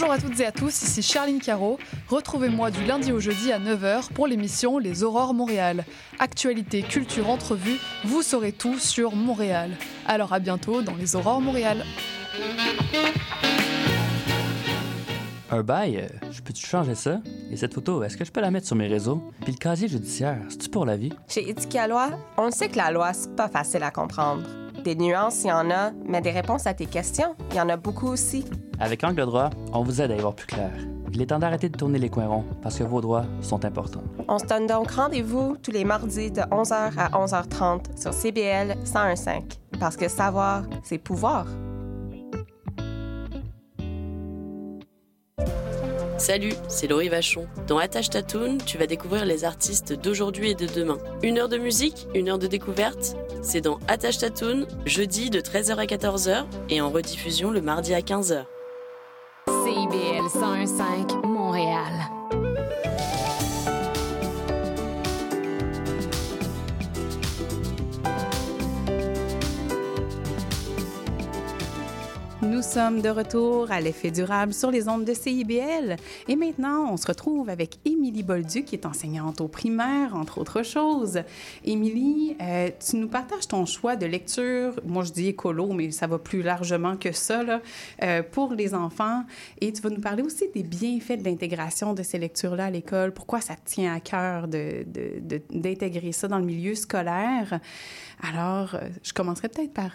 Bonjour à toutes et à tous, ici Charline Caro. Retrouvez-moi du lundi au jeudi à 9h pour l'émission Les Aurores Montréal. Actualité, culture, entrevue, vous saurez tout sur Montréal. Alors à bientôt dans Les Aurores Montréal. Un bail, euh, je peux-tu changer ça? Et cette photo, est-ce que je peux la mettre sur mes réseaux? Puis le casier judiciaire, c'est-tu pour la vie? Chez Éthique à loi, on sait que la loi, c'est pas facile à comprendre. Des nuances, il y en a, mais des réponses à tes questions, il y en a beaucoup aussi. Avec Angle droit, on vous aide à y voir plus clair. Il est temps d'arrêter de tourner les coins ronds parce que vos droits sont importants. On se donne donc rendez-vous tous les mardis de 11h à 11h30 sur CBL 101.5 parce que savoir, c'est pouvoir. Salut, c'est Laurie Vachon. Dans Attache Tatoon, tu vas découvrir les artistes d'aujourd'hui et de demain. Une heure de musique, une heure de découverte. C'est dans Attache Tatoon, jeudi de 13h à 14h et en rediffusion le mardi à 15h. CIBL 101.5 Montréal. Nous sommes de retour à l'effet durable sur les ondes de CIBL. Et maintenant, on se retrouve avec Émilie Bolduc, qui est enseignante au primaire, entre autres choses. Émilie, euh, tu nous partages ton choix de lecture, moi je dis écolo, mais ça va plus largement que ça, euh, pour les enfants. Et tu vas nous parler aussi des bienfaits de l'intégration de ces lectures-là à l'école, pourquoi ça tient à cœur d'intégrer ça dans le milieu scolaire. Alors, euh, je commencerai peut-être par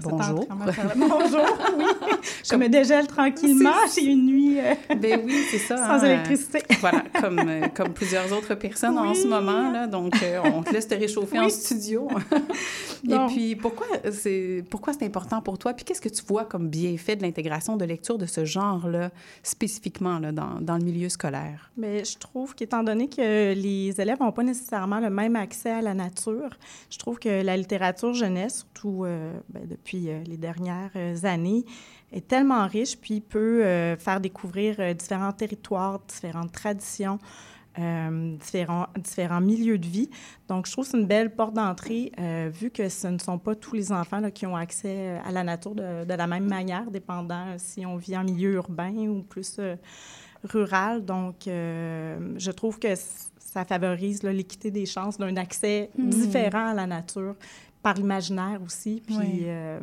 Bonjour. [LAUGHS] Bonjour, oui. [LAUGHS] Je me dégèle tranquillement. J'ai une nuit euh, [LAUGHS] ben oui, c'est ça, sans hein, électricité. voilà, comme, euh, comme plusieurs autres personnes oui. en ce moment. Là, donc, euh, on te laisse te réchauffer oui. en studio. Et puis, pourquoi c'est, pourquoi c'est important pour toi? Puis, qu'est-ce que tu vois comme bienfait de l'intégration de lecture de ce genre-là, spécifiquement là, dans, dans le milieu scolaire? Bien, je trouve qu'étant donné que les élèves n'ont pas nécessairement le même accès à la nature, je trouve que la littérature jeunesse, surtout ben, depuis les dernières années, est tellement riche, puis peut euh, faire découvrir euh, différents territoires, différentes traditions, euh, différents, différents milieux de vie. Donc, je trouve que c'est une belle porte d'entrée, vu que ce ne sont pas tous les enfants là, qui ont accès à la nature de, de, la même manière, dépendant si on vit en milieu urbain ou plus rural. Donc, je trouve que ça favorise l'équité des chances d'un accès mmh. différent à la nature par l'imaginaire aussi. Puis, oui. euh,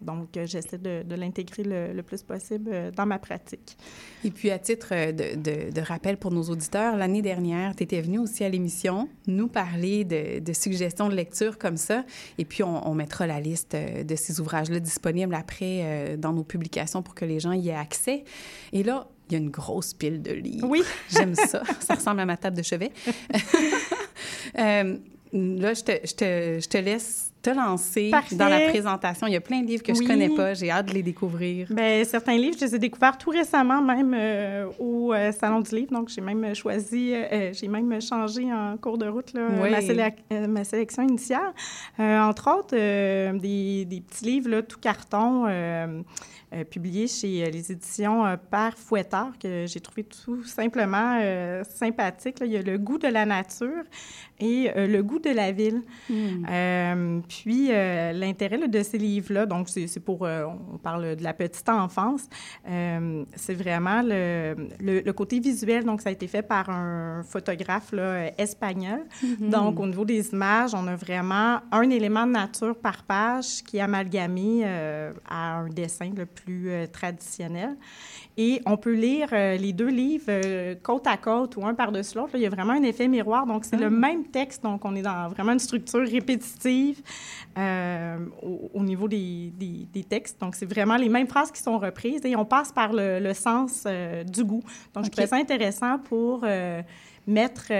donc, euh, j'essaie de, de l'intégrer le, le, plus possible euh, dans ma pratique. Et puis, à titre de, de, de rappel pour nos auditeurs, l'année dernière, tu étais venu aussi à l'émission nous parler de, suggestions de lecture comme ça. Et puis, on, on mettra la liste de ces ouvrages-là disponibles après dans nos publications pour que les gens y aient accès. Et là, il y a une grosse pile de livres. Oui. J'aime ça. ça ressemble à ma table de chevet. [LAUGHS] euh, là, je te, je, te, je te laisse te lancer Parfait. dans la présentation. Il y a plein de livres que oui. je connais pas. J'ai hâte de les découvrir. Bien, certains livres, je les ai découverts tout récemment, même euh, au euh, Salon du Livre. Donc, j'ai même choisi, euh, j'ai même changé en cours de route là, oui. ma, sélec ma, sélection initiale. entre autres, des, des, petits livres, là, tout carton. Euh, publié chez les éditions Père Fouettard, que j'ai trouvé tout simplement sympathique. Là. Il y a Le goût de la nature et Le goût de la ville. Mm. Puis, l'intérêt de ces livres-là, donc c'est pour, on parle de la petite enfance, c'est vraiment le, le, le, côté visuel. Donc, ça a été fait par un photographe là, espagnol. Mm -hmm. Donc, au niveau des images, on a vraiment un élément de nature par page qui est amalgamé à un dessin le plus euh, traditionnel. Et on peut lire euh, les deux livres euh, côte à côte ou un par-dessus l'autre. Il y a vraiment un effet miroir. Donc, c'est le même texte. Donc, on est dans vraiment une structure répétitive au, au, niveau des, des, des textes. Donc, c'est vraiment les mêmes phrases qui sont reprises et on passe par le, le sens du goût. Donc, okay. je trouvais ça intéressant pour mettre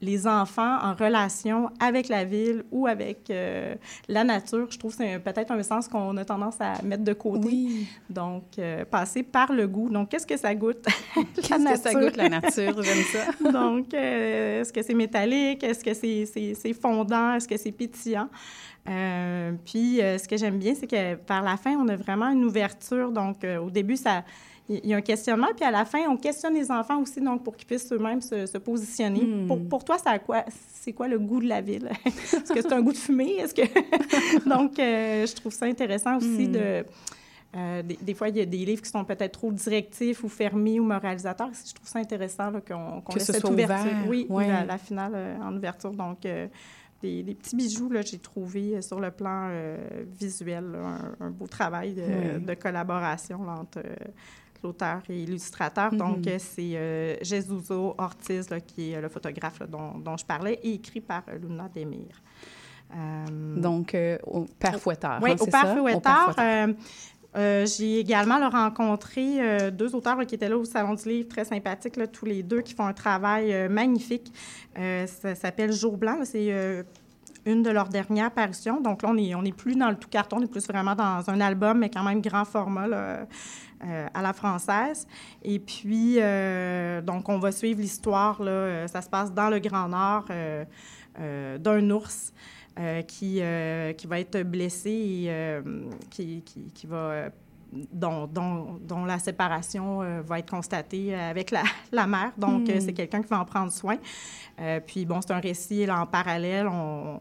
les enfants en relation avec la ville ou avec la nature. Je trouve que c'est peut-être un sens qu'on a tendance à mettre de côté. Donc, passer par le goût. Donc, qu'est-ce que ça goûte? [LAUGHS] qu'est-ce que ça goûte, la nature? J'aime ça. [LAUGHS] Donc, est-ce que c'est métallique? Est-ce que c'est fondant? Est-ce que c'est pétillant? Euh, puis, euh, ce que j'aime bien, c'est que par la fin, on a vraiment une ouverture. Donc, euh, au début, ça, il y a un questionnement, puis à la fin, on questionne les enfants aussi, donc pour qu'ils puissent eux-mêmes se, positionner. Hmm. Pour, pour, toi, c'est quoi, le goût de la ville? [LAUGHS] Est-ce que c'est un goût de fumée? Est-ce que [LAUGHS] donc, je trouve ça intéressant aussi hmm. de des, fois, il y a des livres qui sont peut-être trop directifs ou fermés ou moralisateurs. Je trouve ça intéressant qu'on qu laisse cette ouverture. Ouvert. Oui, la, la, finale en ouverture. Donc, des, petits bijoux, là, j'ai trouvé euh, sur le plan euh, visuel un, beau travail de, collaboration entre euh, l'auteur et l'illustrateur. Mm-hmm. Donc, c'est Jesuzo Ortiz, qui est le photographe dont, je parlais, et écrit par Luna Demir. Donc, au Père Fouettard. Oui, hein, au Père Fouettard. Euh, j'ai également rencontré euh, deux auteurs qui étaient là au Salon du Livre, très sympathiques, là, tous les deux, qui font un travail euh, magnifique. ça s'appelle Jour Blanc. C'est une de leurs dernières parutions. Donc là, on n'est on est plus dans le tout carton, on est plus vraiment dans un album, mais quand même grand format à la française. Et puis, donc, on va suivre l'histoire. ça se passe dans le Grand Nord d'un ours. Euh, qui, euh, qui va être blessé et euh, qui, qui, qui, va. Dont, dont, dont, la séparation va être constatée avec la, [LAUGHS] la mère. Donc, hmm. c'est quelqu'un qui va en prendre soin. puis, bon, c'est un récit là, en parallèle. On,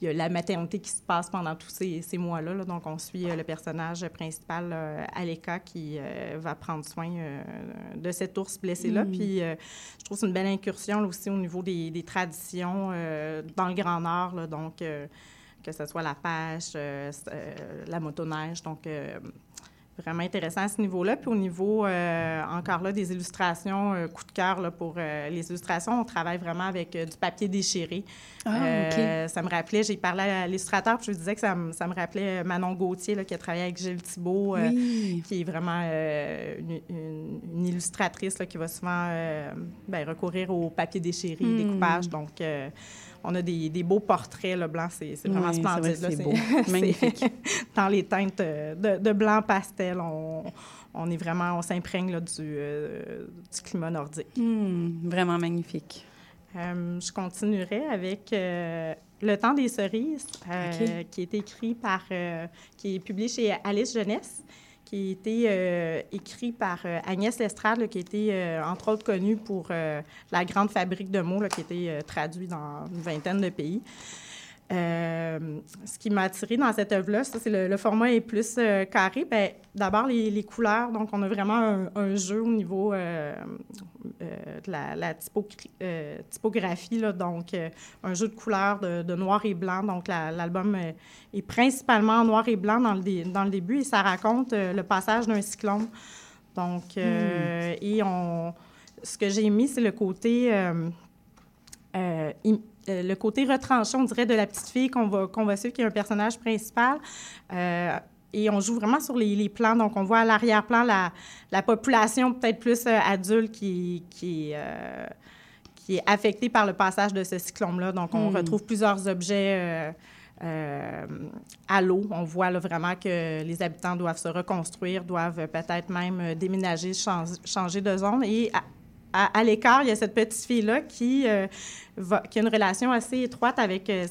il y a la maternité qui se passe pendant tous ces, ces mois-là. Donc, on suit le personnage principal, Aleka, qui va prendre soin de cet ours blessé-là. Hmm. Puis, je trouve que c'est une belle incursion aussi au niveau des, des traditions dans le Grand Nord. Là, donc, que ce soit la pêche, la motoneige. Donc, vraiment intéressant à ce niveau-là. Puis au niveau, euh, encore là, des illustrations, euh, coup de cœur là, pour euh, les illustrations, on travaille vraiment avec du papier déchiré. Ah, Ça me rappelait, j'ai parlé à l'illustrateur, puis je lui disais que ça, me, ça me rappelait Manon Gauthier, là, qui a travaillé avec Gilles Thibault, qui est vraiment une, illustratrice là, qui va souvent ben, recourir au papier déchiré, hmm. découpage. Donc, on a des, beaux portraits, le blanc, c'est vraiment splendide. C'est beau, [LAUGHS] magnifique. [LAUGHS] Dans les teintes euh, de, blanc pastel, on, est vraiment, on s'imprègne du, euh, du, climat nordique. Hmm, vraiment magnifique. Euh, je continuerai avec Le temps des cerises, qui est écrit par, qui est publié chez Alice Jeunesse qui a été euh, écrit par euh, Agnès Lestrade, qui a été, euh, entre autres, connue pour La Grande Fabrique de mots, qui a été traduit dans une vingtaine de pays. Euh, ce qui m'a attiré dans cette œuvre-là, c'est le, le, format est plus euh, carré. Bien, d'abord, les, les, couleurs. Donc, on a vraiment un, jeu au niveau euh, de la, la typographie. Là, donc, un jeu de couleurs de, noir et blanc. Donc, l'album est principalement en noir et blanc dans le, dans le début et ça raconte le passage d'un cyclone. Donc, hmm. et on, ce que j'ai mis, c'est le côté euh, le côté retranché, on dirait, de la petite fille qu'on va, qu'on va suivre, qui est un personnage principal. Euh, et on joue vraiment sur les, plans. Donc, on voit à l'arrière-plan la, la, population peut-être plus euh, adulte qui, qui, qui, est affectée par le passage de ce cyclone-là. Donc, on hmm. retrouve plusieurs objets à l'eau. On voit là, vraiment que les habitants doivent se reconstruire, doivent peut-être même déménager, changer, de zone. Et à, l'écart, il y a cette petite fille-là qui, euh, qui a une relation assez étroite avec euh,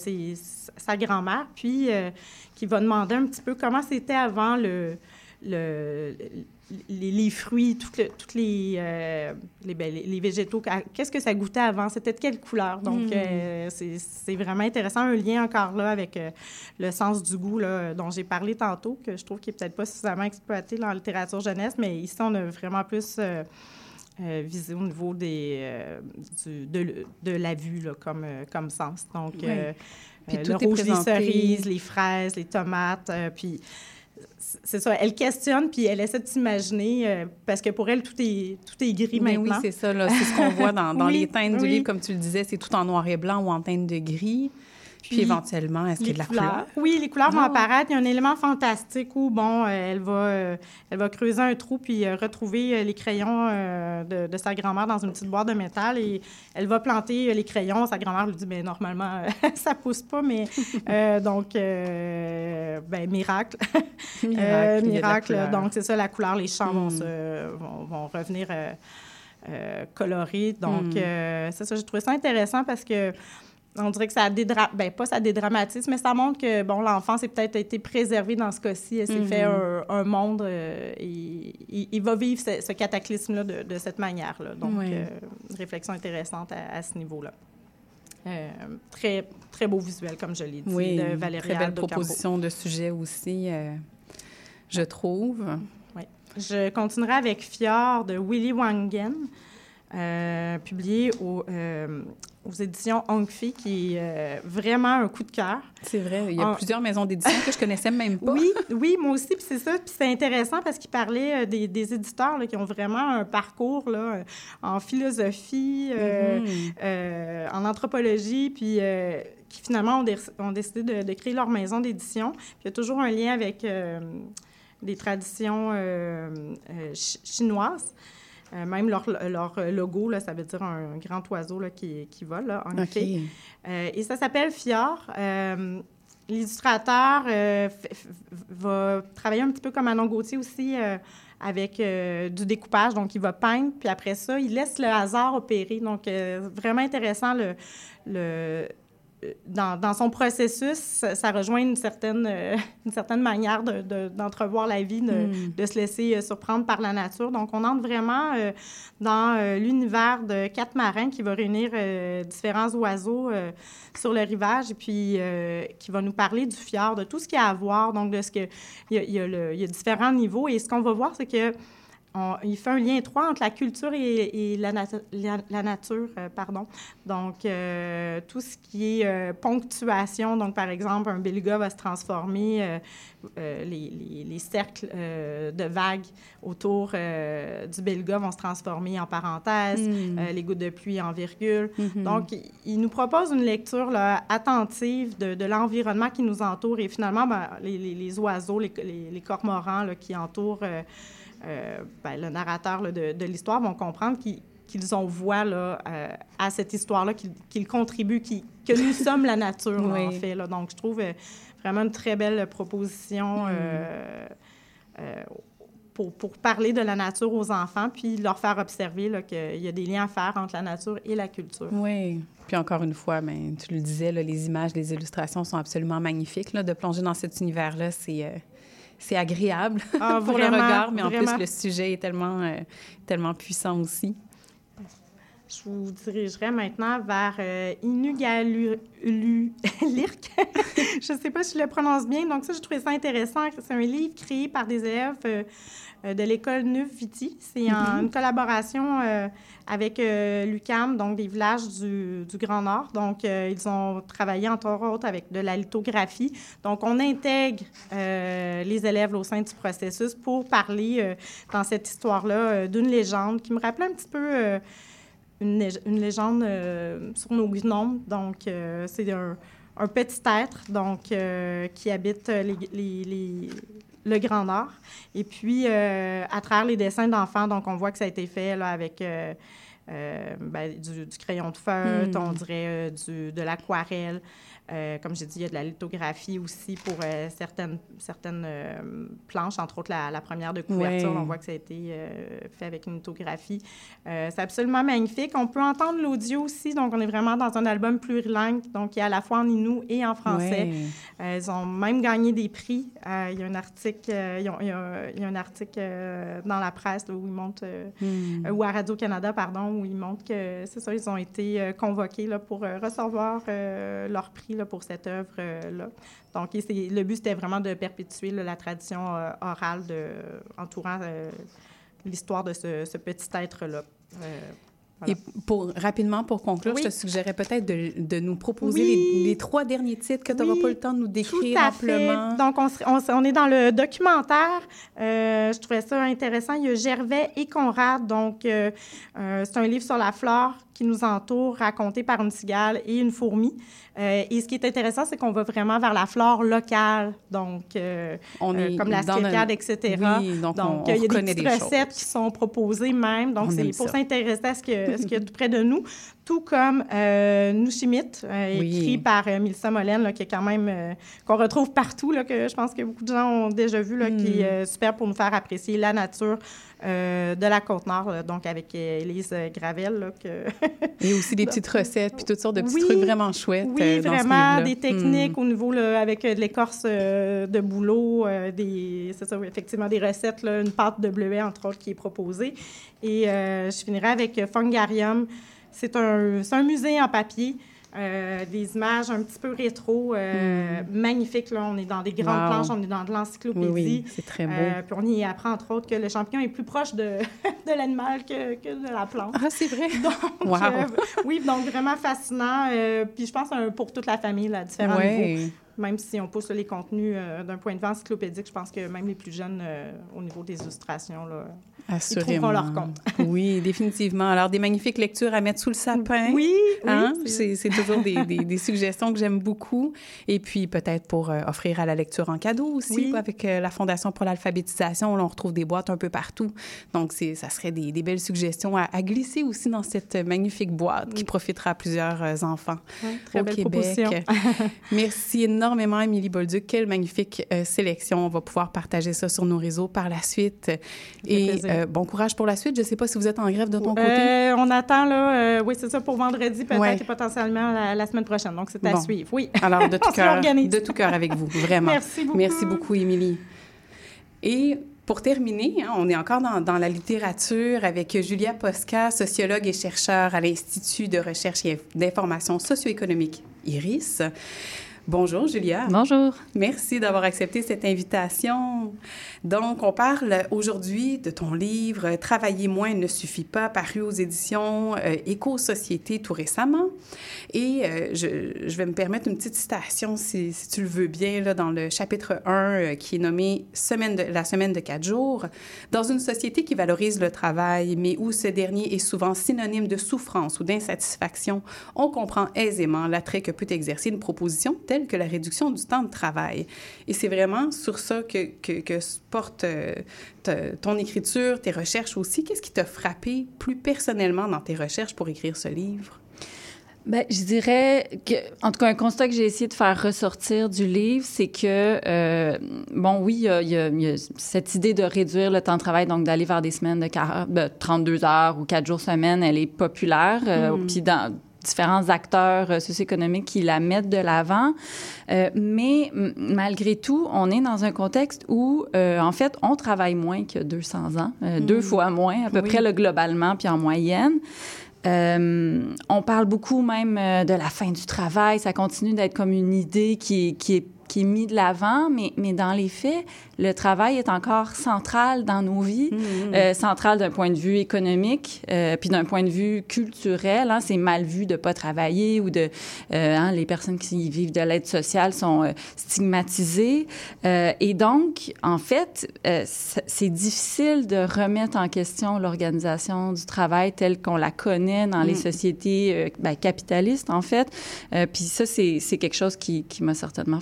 sa grand-mère, puis euh, qui va demander un petit peu comment c'était avant le, le, les, fruits, toutes, les, ben, les, végétaux, qu'est-ce que ça goûtait avant, c'était de quelle couleur? Donc, hmm. c'est vraiment intéressant, un lien encore là avec le sens du goût là, dont j'ai parlé tantôt, que je trouve qu'il n'est peut-être pas suffisamment exploité dans la littérature jeunesse, mais ici, on a vraiment plus euh, visé au niveau des, euh, de, de, la vue là, comme, euh, comme sens. Donc, puis le rouge, les cerises, les fraises, les tomates, puis c'est ça, elle questionne puis elle essaie de s'imaginer parce que pour elle tout est tout est gris Mais maintenant. Oui, c'est ça c'est ce qu'on voit dans, dans [LAUGHS] les teintes du livre comme tu le disais, c'est tout en noir et blanc ou en teinte de gris. Puis, éventuellement, est-ce qu'il y a de la couleur? Oui, les couleurs vont ah. apparaître. Il y a un élément fantastique où, bon, elle, va, elle va creuser un trou puis retrouver les crayons de, de, sa grand-mère dans une petite boîte de métal et elle va planter les crayons. Sa grand-mère lui dit, mais ben, normalement, [LAUGHS] ça pousse pas, mais [LAUGHS] donc, ben, miracle. [LAUGHS] miracle. miracle. Donc, c'est ça, la couleur, les champs vont, hmm. se, vont, revenir euh, colorés. Donc, hmm. euh, c'est ça, j'ai trouvé ça intéressant parce que on dirait que ça dédra... ben, pas ça dédramatise, mais ça montre que bon, l'enfant s'est peut-être été préservé dans ce cas-ci. Elle s'est fait hmm. un, monde euh, et il, va vivre ce, cataclysme-là de, cette manière-là. Donc, réflexion intéressante à, ce niveau-là. très, très beau visuel, comme je l'ai dit, oui, de Valérie Très belle proposition de sujet aussi je trouve. Oui. Je continuerai avec Fjord de Willy Wangen, euh, publié euh, aux éditions Ongfi, qui est euh, vraiment un coup de cœur. C'est vrai, il y a plusieurs maisons d'édition que je connaissais même pas. Oui, oui, moi aussi, puis c'est ça. Puis c'est intéressant parce qu'il parlait des, éditeurs qui ont vraiment un parcours là, en philosophie, mm-hmm. en anthropologie, puis qui finalement ont, décidé de, créer leur maison d'édition. Puis il y a toujours un lien avec des traditions chinoises. Euh, même leur, leur, logo, là, ça veut dire un, grand oiseau là, qui, qui vole, là, en effet. et ça s'appelle Fior. L'illustrateur va travailler un petit peu comme Anon Gauthier aussi avec du découpage. Donc, il va peindre, puis après ça, il laisse le hasard opérer. Donc, vraiment intéressant le, le dans, son processus, ça, rejoint une certaine, euh, une certaine manière d'entrevoir la vie, hmm. de, se laisser euh, surprendre par la nature. Donc, on entre vraiment euh, dans l'univers de quatre marins qui va réunir différents oiseaux sur le rivage et puis qui va nous parler du fjord, de tout ce qu'il y a à voir. Donc, de ce que il y a, il y a différents niveaux. Et ce qu'on va voir, c'est que il fait un lien étroit entre la culture et, la, la, nature. Euh, pardon. Donc, euh, tout ce qui est euh, ponctuation, donc par exemple, un beluga va se transformer, les, les, cercles de vagues autour du beluga vont se transformer en parenthèses, hmm. les gouttes de pluie en virgule. Hmm. Donc, il, nous propose une lecture là, attentive de, de l'environnement qui nous entoure et finalement, ben, les, les, oiseaux, les, cormorans là, qui entourent ben, le narrateur de, l'histoire vont comprendre qu'ils ont voix là, euh, à cette histoire-là, qu'ils contribuent, que nous [LAUGHS] sommes la nature, en fait. Là. Donc, je trouve euh, vraiment une très belle proposition mm. pour, pour, parler de la nature aux enfants, puis leur faire observer qu'il y a des liens à faire entre la nature et la culture. Oui. Puis encore une fois, ben, tu le disais, les images, les illustrations sont absolument magnifiques. De plonger dans cet univers-là, c'est c'est agréable ah, [LAUGHS] pour le regard, mais en plus, le sujet est tellement, euh, tellement puissant aussi. Je vous dirigerai maintenant vers euh, [LAUGHS] je ne sais pas si je le prononce bien. Donc, ça, je trouvais ça intéressant. C'est un livre créé par des élèves euh, de l'école Neuf Viti. C'est en, une collaboration euh, avec euh, l'UCAM, donc des villages du, Grand Nord. Donc, ils ont travaillé entre autres avec de la lithographie. Donc, on intègre les élèves au sein du processus pour parler dans cette histoire-là d'une légende qui me rappelait un petit peu une, légende sur nos gnomes. Donc, c'est un, petit être donc, qui habite les, le Grand Nord. Et puis, euh, à travers les dessins d'enfants, donc on voit que ça a été fait là, avec euh, euh, ben, du, crayon de feutre, on hmm. dirait du, de l'aquarelle. Euh, comme j'ai dit, il y a de la lithographie aussi pour euh, certaines, certaines euh, planches, entre autres la, première de couverture. On voit que ça a été fait avec une lithographie. c'est absolument magnifique. On peut entendre l'audio aussi, donc on est vraiment dans un album plurilingue, donc il y a à la fois en inou et en français. ils ont même gagné des prix. il y a un article, il, y a, un article dans la presse où ils montrent, hmm. ou à Radio-Canada, pardon, où ils montrent que c'est ça, ils ont été convoqués là, pour recevoir leur prix pour cette œuvre-là. Donc, le but, c'était vraiment de perpétuer la tradition euh, orale de, entourant euh, l'histoire de ce, petit être-là. Euh, et pour, rapidement, pour conclure, je te suggérais peut-être de, de, nous proposer les, trois derniers titres que tu n'auras pas le temps de nous décrire Fait. Donc, on, on, est dans le documentaire. Euh, je trouvais ça intéressant. Il y a Gervais et Conrad. Donc, euh, euh, c'est un livre sur la flore qui nous entoure raconté par une cigale et une fourmi. Euh, et ce qui est intéressant, c'est qu'on va vraiment vers la flore locale, donc euh, on est comme la scécade, etc. Oui, donc, donc il y a des petites recettes qui sont proposées même. Donc, c'est pour s'intéresser à ce qu'il y a [LAUGHS] tout près de nous. Tout comme euh, écrit par Milsa Molène, qui est quand même, qu'on retrouve partout, là, que je pense que beaucoup de gens ont déjà vu, là, qui est hmm. super pour nous faire apprécier la nature de la Côte-Nord, donc avec Élise Gravel. que... Et aussi des [LAUGHS] petites recettes, puis toutes sortes de petits trucs vraiment chouettes. Oui, oui, vraiment des techniques hmm. au niveau avec euh, de l'écorce euh, de bouleau, euh, des, c'est ça, effectivement des recettes, là, une pâte de bleuet entre autres qui est proposée. Et je finirai avec Fungarium. C'est un, un musée en papier. des images un petit peu rétro, hmm. magnifiques. Là. On est dans des grandes planches, on est dans de l'encyclopédie. Oui, c'est très beau. puis on y apprend, entre autres, que le champignon est plus proche de, [LAUGHS] de l'animal que, que, de la plante. Ah, c'est vrai? [LAUGHS] Donc, wow. oui, donc vraiment fascinant. puis je pense pour toute la famille, là, différents niveaux. Même si on pousse les contenus d'un point de vue encyclopédique, je pense que même les plus jeunes, au niveau des illustrations, là, Assurément. Ils trouveront leur compte. [LAUGHS] oui, définitivement. Alors, des magnifiques lectures à mettre sous le sapin. Oui, hein? C'est toujours des, des, suggestions que j'aime beaucoup. Et puis, peut-être pour euh, offrir à la lecture en cadeau aussi, avec euh, la Fondation pour l'alphabétisation, on retrouve des boîtes un peu partout. Donc, ça serait des, des belles suggestions à, glisser aussi dans cette magnifique boîte qui profitera à plusieurs euh, enfants très au belle Québec. [LAUGHS] [LAUGHS] Merci énormément, Émilie Bolduc. Quelle magnifique sélection. On va pouvoir partager ça sur nos réseaux par la suite. Et euh, bon courage pour la suite. Je ne sais pas si vous êtes en grève de ton côté. Euh, on attend, là, euh, oui, c'est ça, pour vendredi, peut-être et potentiellement la, semaine prochaine. Donc, c'est à suivre. Oui. [LAUGHS] Alors, de [LAUGHS] tout cœur, de tout cœur avec vous, vraiment. [LAUGHS] Merci beaucoup. Merci beaucoup, Émilie. Et pour terminer, hein, on est encore dans, dans, la littérature avec Julia Posca, sociologue et chercheur à l'Institut de recherche et d'information socio-économique IRIS. Bonjour, Julia. Bonjour. Merci d'avoir accepté cette invitation. Donc, on parle aujourd'hui de ton livre Travailler moins ne suffit pas, paru aux éditions euh, Éco-Société tout récemment. Et euh, je, je, vais me permettre une petite citation, si, si tu le veux bien, là, dans le chapitre 1 euh, qui est nommé semaine de, La semaine de quatre jours. Dans une société qui valorise le travail, mais où ce dernier est souvent synonyme de souffrance ou d'insatisfaction, on comprend aisément l'attrait que peut exercer une proposition telle que la réduction du temps de travail. Et c'est vraiment sur ça que, que, que porte euh, ton écriture, tes recherches aussi. Qu'est-ce qui t'a frappé plus personnellement dans tes recherches pour écrire ce livre? Bien, je dirais que, en tout cas, un constat que j'ai essayé de faire ressortir du livre, c'est que, euh, bon, oui, il y, a, cette idée de réduire le temps de travail, donc d'aller vers des semaines de 40, 32 ben, heures ou 4 jours semaine, elle est populaire. Euh, mm. Puis dans, différents acteurs euh, socio-économiques qui la mettent de l'avant. Euh, mais malgré tout, on est dans un contexte où, euh, en fait, on travaille moins que 200 ans, deux mm. fois moins, à peu près le globalement, puis en moyenne. on parle beaucoup même de la fin du travail. Ça continue d'être comme une idée qui, qui est qui est mis de l'avant, mais, mais dans les faits, le travail est encore central dans nos vies, mmh, mmh. Euh, central d'un point de vue économique, euh, puis d'un point de vue culturel. Hein, c'est mal vu de pas travailler ou de euh, hein, les personnes qui vivent de l'aide sociale sont stigmatisées. Et donc, en fait, c'est difficile de remettre en question l'organisation du travail telle qu'on la connaît dans les mmh. sociétés ben, capitalistes, en fait. puis ça, c'est quelque chose qui, qui m'a certainement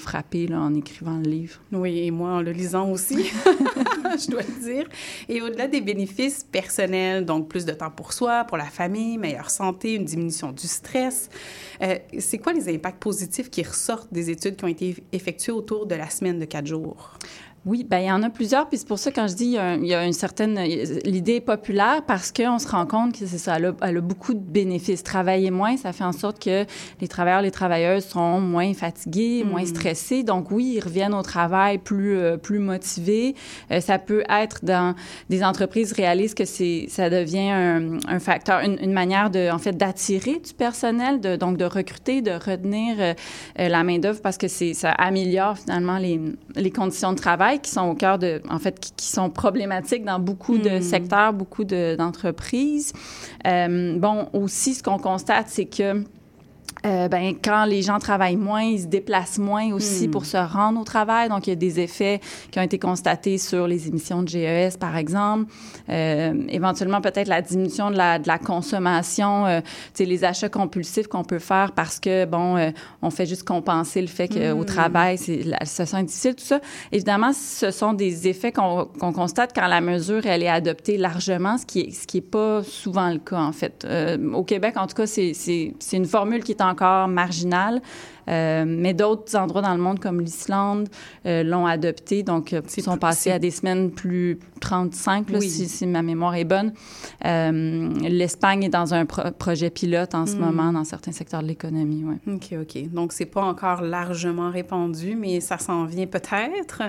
en écrivant le livre. Oui, et moi, en le lisant aussi, [LAUGHS] je dois le dire. Et au-delà des bénéfices personnels, donc plus de temps pour soi, pour la famille, meilleure santé, une diminution du stress, euh, c'est quoi les impacts positifs qui ressortent des études qui ont été effectuées autour de la semaine de quatre jours? Oui, ben il y en a plusieurs, puis c'est pour ça quand je dis il y a, une certaine l'idée est populaire parce qu'on se rend compte que c'est ça, elle a, beaucoup de bénéfices. Travailler moins, ça fait en sorte que les travailleurs, les travailleuses sont moins fatigués, moins hmm. stressés. Donc oui, ils reviennent au travail plus euh, plus motivés. Euh, ça peut être dans des entreprises réalistes que c'est ça devient un, un facteur, une, une, manière de en fait d'attirer du personnel, de donc de recruter, de retenir euh, la main d'œuvre parce que c'est ça améliore finalement les les conditions de travail qui sont au cœur de, en fait, qui, sont problématiques dans beaucoup de hmm. secteurs, beaucoup d'entreprises. Euh, bon, aussi, ce qu'on constate, c'est que euh, ben, quand les gens travaillent moins, ils se déplacent moins aussi pour hmm. se rendre au travail. Donc, il y a des effets qui ont été constatés sur les émissions de GES, par exemple. Euh, éventuellement, peut-être la diminution de la, de la consommation, euh, les achats compulsifs qu'on peut faire parce que, bon, euh, on fait juste compenser le fait qu'au hmm. travail, c'est, la situation difficile, tout ça. Évidemment, ce sont des effets qu'on, qu'on constate quand la mesure, elle est adoptée largement, ce qui est, ce qui est pas souvent le cas, en fait. au Québec, en tout cas, c'est, c'est, c'est une formule qui est en encore marginal. Euh, mais d'autres endroits dans le monde, comme l'Islande, euh, l'ont adopté. Donc, euh, ils sont passés à des semaines plus 35, si, ma mémoire est bonne. L'Espagne est dans un projet pilote en ce hmm. moment dans certains secteurs de l'économie. Ouais. OK, OK. Donc, c'est pas encore largement répandu, mais ça s'en vient peut-être.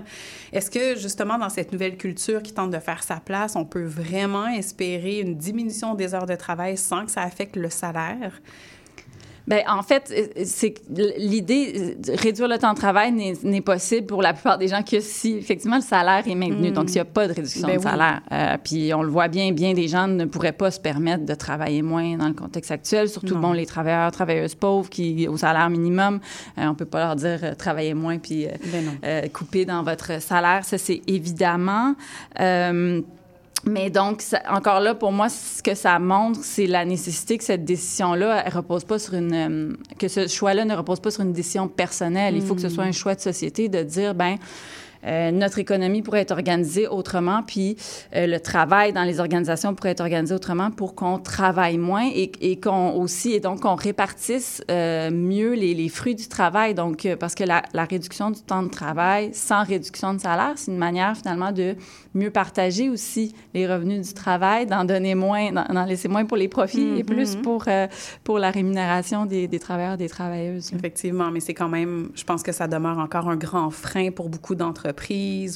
Est-ce que, justement, dans cette nouvelle culture qui tente de faire sa place, on peut vraiment espérer une diminution des heures de travail sans que ça affecte le salaire? Bien, en fait, c'est l'idée, réduire le temps de travail n'est possible pour la plupart des gens que si, effectivement, le salaire est maintenu. Donc, s'il n'y a pas de réduction ben de salaire. Euh, puis, on le voit bien, bien des gens ne pourraient pas se permettre de travailler moins dans le contexte actuel, surtout, bon, les travailleurs, travailleuses pauvres qui, au salaire minimum, euh, on peut pas leur dire euh, travailler moins puis ben couper dans votre salaire. Ça, c'est évidemment... Mais donc, encore là, pour moi, ce que ça montre, c'est la nécessité que cette décision-là, elle repose pas sur une, euh, que ce choix-là ne repose pas sur une décision personnelle. Il faut que ce soit un choix de société de dire, ben euh, notre économie pourrait être organisée autrement, puis euh, le travail dans les organisations pourrait être organisé autrement pour qu'on travaille moins et, et qu'on aussi, et donc qu'on répartisse euh, mieux les, les, fruits du travail. Donc, parce que la, la, réduction du temps de travail sans réduction de salaire, c'est une manière finalement de mieux partager aussi les revenus du travail, d'en donner moins, d'en laisser moins pour les profits et mm-hmm. plus pour, pour la rémunération des, des travailleurs, des travailleuses. Effectivement, mais c'est quand même, je pense que ça demeure encore un grand frein pour beaucoup d'entreprises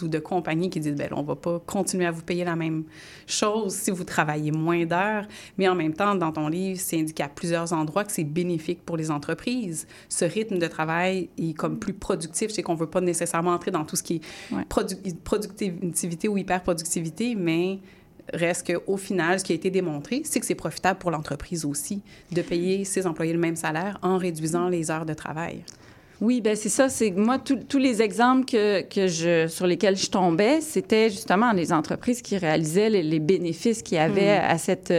ou de compagnies qui disent, ben on va pas continuer à vous payer la même chose si vous travaillez moins d'heures. Mais en même temps, dans ton livre, c'est indiqué à plusieurs endroits que c'est bénéfique pour les entreprises. Ce rythme de travail est comme plus productif. Sais qu'on veut pas nécessairement entrer dans tout ce qui est productivité ou hyper-productivité, mais reste qu'au final, ce qui a été démontré, c'est que c'est profitable pour l'entreprise aussi de payer ses employés le même salaire en réduisant les heures de travail. Oui, ben c'est ça. C'est moi tous les exemples que, que je sur lesquels je tombais, c'était justement les entreprises qui réalisaient les, bénéfices qu'il y avait hmm. à cette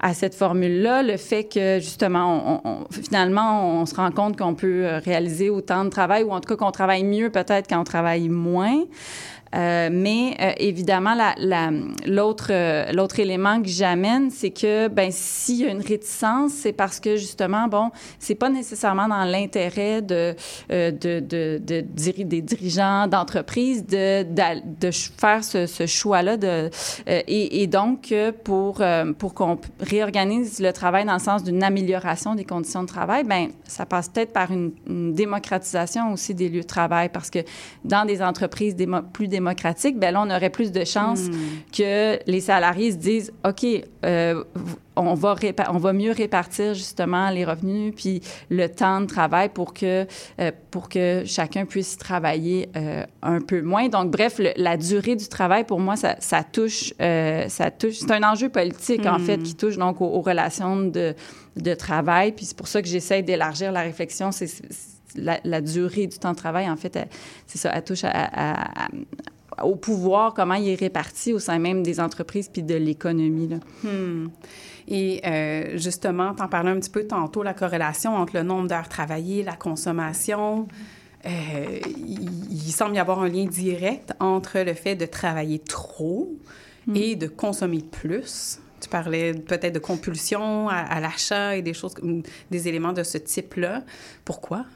à cette formule-là. Le fait que justement, on, finalement, on se rend compte qu'on peut réaliser autant de travail ou en tout cas qu'on travaille mieux peut-être quand on travaille moins. Euh, mais euh, évidemment, l'autre euh, élément que j'amène, c'est que ben, s'il y a une réticence, c'est parce que justement, bon, c'est pas nécessairement dans l'intérêt de, de, de, de, des dirigeants d'entreprise de, faire ce, choix-là. Et, donc, pour, qu'on réorganise le travail dans le sens d'une amélioration des conditions de travail, ben ça passe peut-être par une, démocratisation aussi des lieux de travail parce que dans des entreprises plus démocratique, ben là, on aurait plus de chances hmm. que les salariés se disent, OK, euh, on va, on va mieux répartir justement les revenus puis le temps de travail pour que, euh, pour que chacun puisse travailler euh, un peu moins. Donc, bref, la durée du travail, pour moi, ça, ça touche, ça touche, c'est un enjeu politique, en fait, hmm. qui touche donc aux, relations de, de travail. Puis c'est pour ça que j'essaie d'élargir la réflexion. C'est la, durée du temps de travail, en fait, c'est ça, elle touche à, au pouvoir, comment il est réparti au sein même des entreprises puis de l'économie. Hmm. Et euh, justement, tu en parlais un petit peu tantôt, la corrélation entre le nombre d'heures travaillées, la consommation. Euh, il, semble y avoir un lien direct entre le fait de travailler trop hmm. et de consommer plus. Tu parlais peut-être de compulsion à, à l'achat et des choses, des éléments de ce type-là. Pourquoi?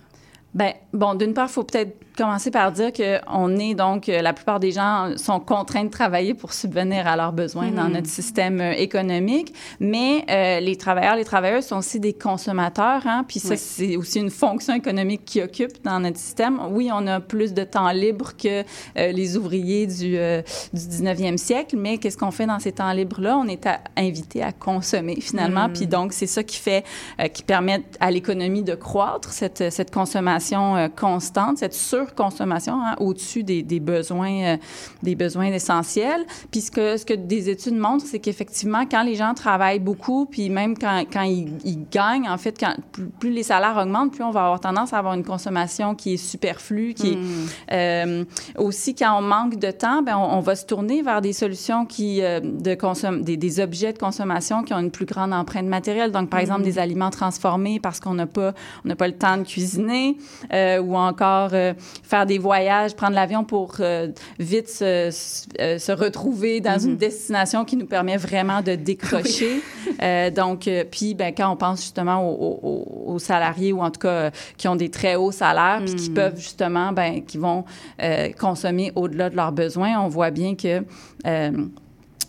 Ben bon, d'une part, il faut peut-être commencer par dire qu'on est donc, euh, la plupart des gens sont contraints de travailler pour subvenir à leurs besoins dans mhm. notre système euh, économique, mais euh, les travailleurs, les travailleuses sont aussi des consommateurs, hein, puis ça, c'est aussi une fonction économique qui occupe dans notre système. Oui, on a plus de temps libre que les ouvriers du, du 19e siècle, mais qu'est-ce qu'on fait dans ces temps libres-là? On est invité à consommer finalement, mhm. puis donc c'est ça qui fait, qui permet à l'économie de croître, cette, cette consommation consommation constante, cette surconsommation hein, au-dessus des, des, besoins, des besoins essentiels. Puis ce que, ce que des études montrent, c'est qu'effectivement, quand les gens travaillent beaucoup, puis même quand, quand ils, ils, gagnent, en fait, quand, plus, plus, les salaires augmentent, plus on va avoir tendance à avoir une consommation qui est superflue, qui est hmm. aussi quand on manque de temps, ben on, on, va se tourner vers des solutions qui de consomme des, des, objets de consommation qui ont une plus grande empreinte matérielle. Donc, par exemple, des mm-hmm. aliments transformés parce qu'on n'a pas, on n'a pas le temps de cuisiner, euh, ou encore euh, faire des voyages, prendre l'avion pour euh, vite se, euh, se, retrouver dans une mm-hmm. destination qui nous permet vraiment de décrocher. [LAUGHS] Euh, donc, puis, ben, quand on pense justement aux, aux, aux, salariés ou en tout cas qui ont des très hauts salaires, puis qui mm. peuvent justement, ben, qui vont consommer au-delà de leurs besoins, on voit bien que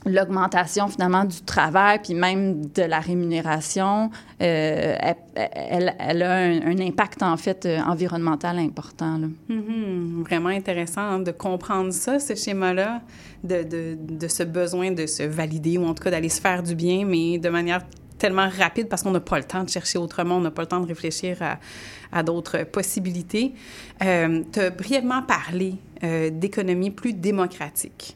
l'augmentation finalement du travail puis même de la rémunération, euh, elle, a un, impact en fait euh, environnemental important. Là. Mm-hmm. Vraiment intéressant hein, de comprendre ça, ce schéma-là, de, de, de, ce besoin de se valider ou en tout cas d'aller se faire du bien, mais de manière tellement rapide parce qu'on n'a pas le temps de chercher autrement, on n'a pas le temps de réfléchir à, à d'autres possibilités. Euh, tu as brièvement parlé euh, d'économie plus démocratique.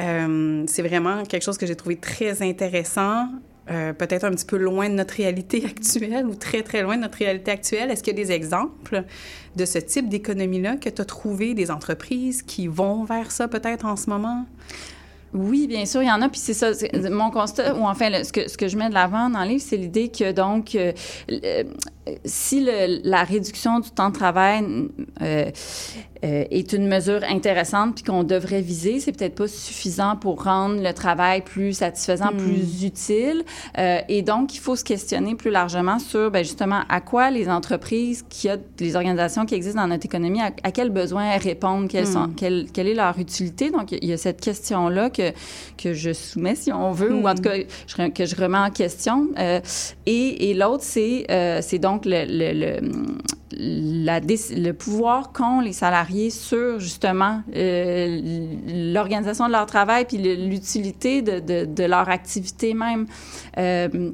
Euh, c'est vraiment quelque chose que j'ai trouvé très intéressant, euh, peut-être un petit peu loin de notre réalité [LAUGHS] actuelle ou très, très loin de notre réalité actuelle. Est-ce qu'il y a des exemples de ce type d'économie-là que tu as trouvé, des entreprises qui vont vers ça peut-être en ce moment? Oui, bien sûr, il y en a. Puis c'est ça, mon constat, ou enfin, ce, que, ce que je mets de l'avant dans le livre, c'est l'idée que donc, euh, si le, la réduction du temps de travail euh, euh, est une mesure intéressante puis qu'on devrait viser, c'est peut-être pas suffisant pour rendre le travail plus satisfaisant, hmm. plus utile. Euh, et donc, il faut se questionner plus largement sur, ben, justement, à quoi les entreprises, qui a, les organisations qui existent dans notre économie, à, à quels besoins elles répondent, quelles sont, hmm. quelle, quelle, est leur utilité. Donc, il y a cette question-là que, que je soumets, si on veut, ou en tout hmm. cas je, que je remets en question. Et et l'autre, c'est c'est donc le, pouvoir qu'ont les salariés sur justement euh, l'organisation de leur travail puis l'utilité de, leur activité même. Euh,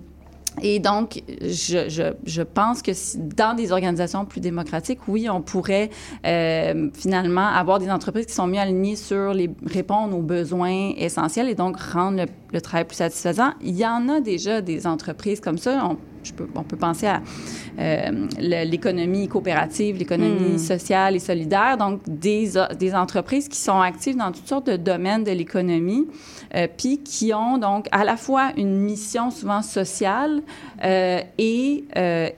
et donc, je, pense que dans des organisations plus démocratiques, oui, on pourrait euh, finalement avoir des entreprises qui sont mieux alignées sur les répondre aux besoins essentiels et donc rendre le, travail plus satisfaisant. Il y en a déjà des entreprises comme ça. Peux, on peut penser à euh, l'économie coopérative, l'économie mm. sociale et solidaire, donc des, des, entreprises qui sont actives dans toutes sortes de domaines de l'économie, euh, puis qui ont donc à la fois une mission souvent sociale euh, et,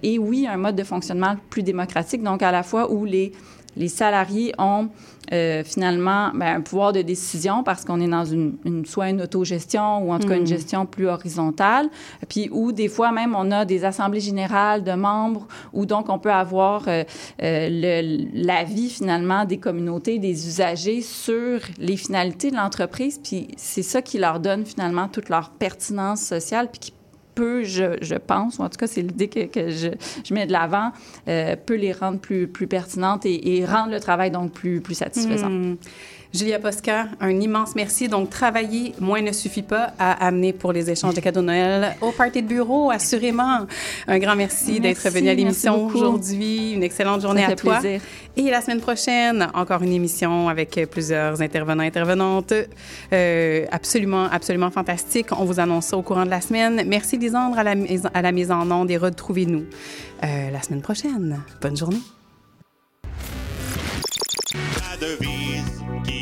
et oui, un mode de fonctionnement plus démocratique, donc à la fois où les, les salariés ont euh, finalement ben, un pouvoir de décision parce qu'on est dans une, une, soit une autogestion ou en tout cas une hmm. gestion plus horizontale, puis où des fois même on a des assemblées générales de membres où donc on peut avoir euh, euh, l'avis finalement des communautés, des usagers sur les finalités de l'entreprise, puis c'est ça qui leur donne finalement toute leur pertinence sociale, puis qui peut, je, je, pense, ou en tout cas c'est l'idée que, je, je, mets de l'avant, euh, peut les rendre plus, plus pertinentes et, rendre le travail donc plus, plus satisfaisant. Mmh. Julia Posca, un immense merci. Donc, travailler moins ne suffit pas à amener pour les échanges de cadeaux de Noël au party de bureau, assurément. Un grand merci, merci d'être venu à l'émission aujourd'hui. Une excellente journée à toi. Plaisir. Et la semaine prochaine, encore une émission avec plusieurs intervenants, intervenantes. Euh, absolument, absolument fantastique. On vous annonce ça au courant de la semaine. Merci, Lisandre, à la, à la mise en onde et retrouvez-nous euh, la semaine prochaine. Bonne journée. La devise qui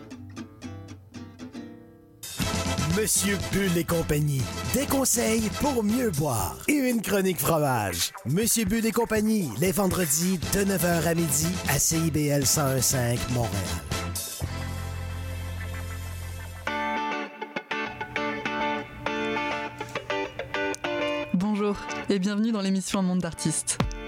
Monsieur Bull et compagnie, des conseils pour mieux boire et une chronique fromage. Monsieur Bull et compagnie, les vendredis de 9h à midi à CIBL 1015 Montréal. Bonjour et bienvenue dans l'émission Un monde d'artistes.